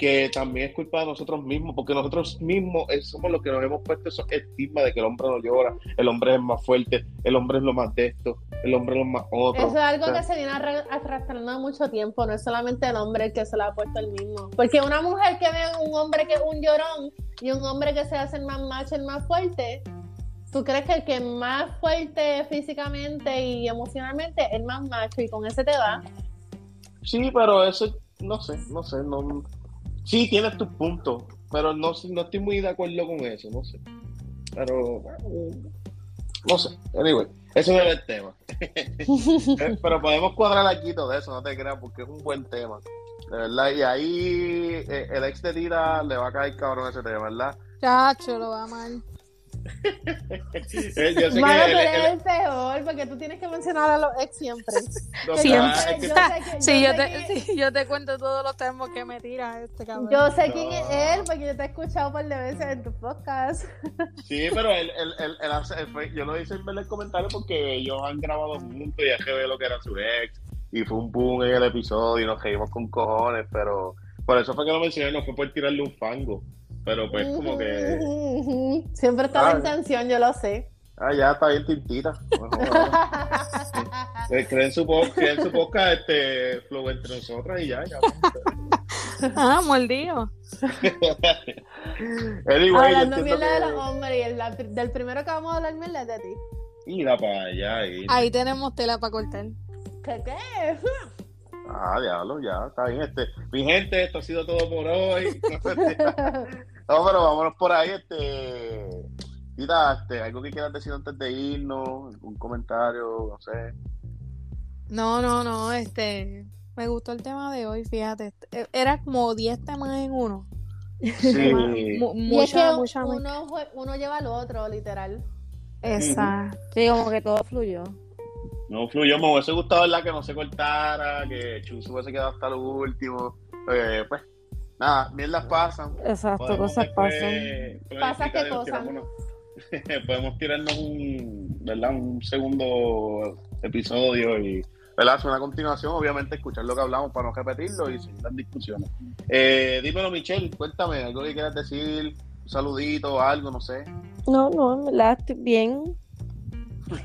que también es culpa de nosotros mismos, porque nosotros mismos eh, somos los que nos hemos puesto esos estigmas de que el hombre no llora, el hombre es más fuerte, el hombre es lo más de esto, el hombre es lo más otro. Eso es algo O sea, que se viene arra- arrastrando mucho tiempo, no es solamente el hombre el que se lo ha puesto el mismo. Porque una mujer que ve un hombre que es un llorón y un hombre que se hace el más macho, el más fuerte, ¿tú crees que el que es más fuerte físicamente y emocionalmente es el más macho y con ese te va? Sí, pero eso, no sé, no sé, no. Sí, tienes tus puntos, pero no, no estoy muy de acuerdo con eso, no sé. Pero, bueno, no sé, anyway, eso no era el tema. Pero podemos cuadrar aquí todo eso, no te creas, porque es un buen tema. De verdad, y ahí eh, el ex de Tira le va a caer cabrón ese tema, ¿verdad? Chacho, lo va mal. Eh, yo sé Mano, que tú el- eres el- el peor porque tú tienes que mencionar a los ex siempre. no, Siempre. Yo sé que- Si yo yo, sé te, que- si yo te cuento todos los temas que me tira este cabrón. Yo sé quién No. es él porque yo te he escuchado un par de veces en tu podcast. Sí, pero él, él, él- él hace- él fue- yo lo hice en ver el comentario porque ellos han grabado juntos y es que ve lo que era su ex y fue un boom en el episodio y nos reímos con cojones, pero por eso fue que lo mencioné, no fue por tirarle un fango, pero pues como que, Siempre está la Ah. intención, yo lo sé. ah, ya está bien tintita. Bueno, bueno. Eh, creen su, creen su podcast este, flow entre nosotras y ya, ya. Ah, mordido. Anyway, Hablando mierda de los que... hombres y el, la- del primero que vamos a hablar mierda es de ti. Mira para allá. y- Ahí tenemos tela para cortar. ¿Qué qué? Ah, diablo, ya, está bien. Este, mi gente, esto ha sido todo por hoy. No, pero vámonos por ahí, este. Tita, este, algo que quieras decir antes de irnos, algún comentario, no sé. No, no, no, este. Me gustó el tema de hoy, fíjate. este, Era como 10 temas en uno. Sí. Mu- y es mucha, que mucha. uno, uno lleva al otro, literal. Exacto. Sí, como que todo fluyó. No fluyó, me hubiese gustado, ¿verdad? Que no se cortara, que Chuzo hubiese quedado hasta lo último. Eh, pues, nada, mierdas pasan. Exacto, Podemos cosas después pasan. Pasa que cosas. podemos tirarnos un, ¿verdad? Un segundo episodio y, ¿verdad? Hacer una continuación, obviamente escuchar lo que hablamos para no repetirlo y seguir las discusiones. Eh, dímelo, Michelle, cuéntame, algo que quieras decir, un saludito, algo, no sé. No, no, verdad estoy bien.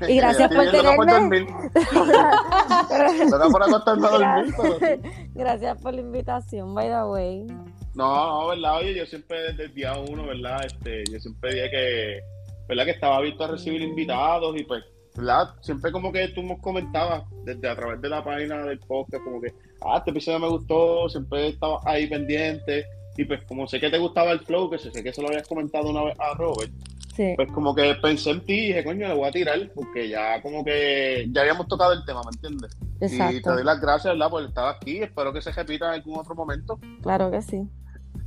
Y gracias por tenerme. Gracias por la invitación, by the way. No, no, verdad, oye, yo siempre desde el día uno, ¿verdad? Este, yo siempre dije que, ¿verdad? Que estaba abierto a recibir invitados y pues, ¿verdad? Siempre como que tú nos comentabas desde a través de la página del podcast, como que, ah, este episodio me gustó, siempre estaba ahí pendiente y pues como sé que te gustaba el flow, que sé que eso lo habías comentado una vez a Robert, Sí. pues como que pensé en ti y dije, coño, le voy a tirar porque ya como que ya habíamos tocado el tema, ¿me entiendes? Y te Exacto. doy las gracias, ¿verdad? Por estar aquí, espero que se repita en algún otro momento. Claro que sí.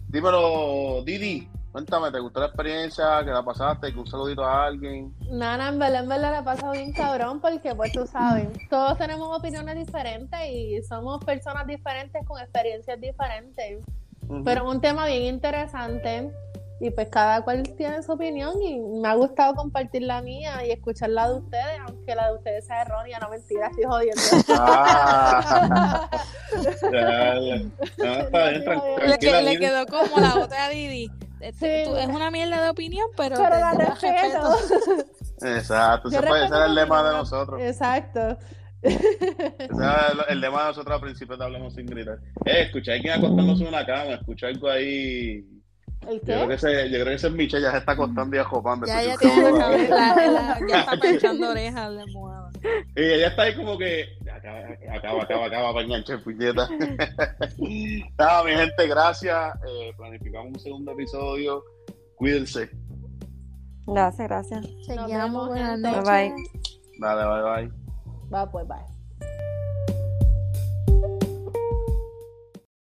Dímelo, Didi, cuéntame, ¿te gustó la experiencia? ¿Qué la pasaste? ¿Que un saludito a alguien? Nada, en verdad, en verdad la pasado bien cabrón porque, pues tú sabes, todos tenemos opiniones diferentes y somos personas diferentes con experiencias diferentes. Pero un tema bien interesante y pues cada cual tiene su opinión y me ha gustado compartir la mía y escuchar la de ustedes, aunque la de ustedes sea errónea, no mentira, estoy jodiendo. Ah, ya, ya. No, está bien, tran- Le- Le, quedó como la otra Didi. Este, Sí. es una mierda de opinión, pero, Pero te- la te respeto. Exacto, Yo ese, fue- ese era el respeto lema de nosotros. Exacto. Ese era el, el lema de nosotros al principio de Hablamos sin gritar. Eh, escuché a alguien acostándose en una cama, escuché algo ahí. ¿El Yo creo que ese, yo creo que ese Michelle ya se está acostando y ajopando. Ya, ya tiene la ruido. cabeza, la- la- ya está pinchando orejas de almohada. Y ella está ahí como que. Acaba, acaba, acaba, acaba para enganchar puñeta. Nada, mi gente, gracias. Eh, planificamos un segundo episodio. Cuídense. Gracias, gracias. Vemos, buenas noches. Bye, bye. Dale, bye, bye. Va pues, bye.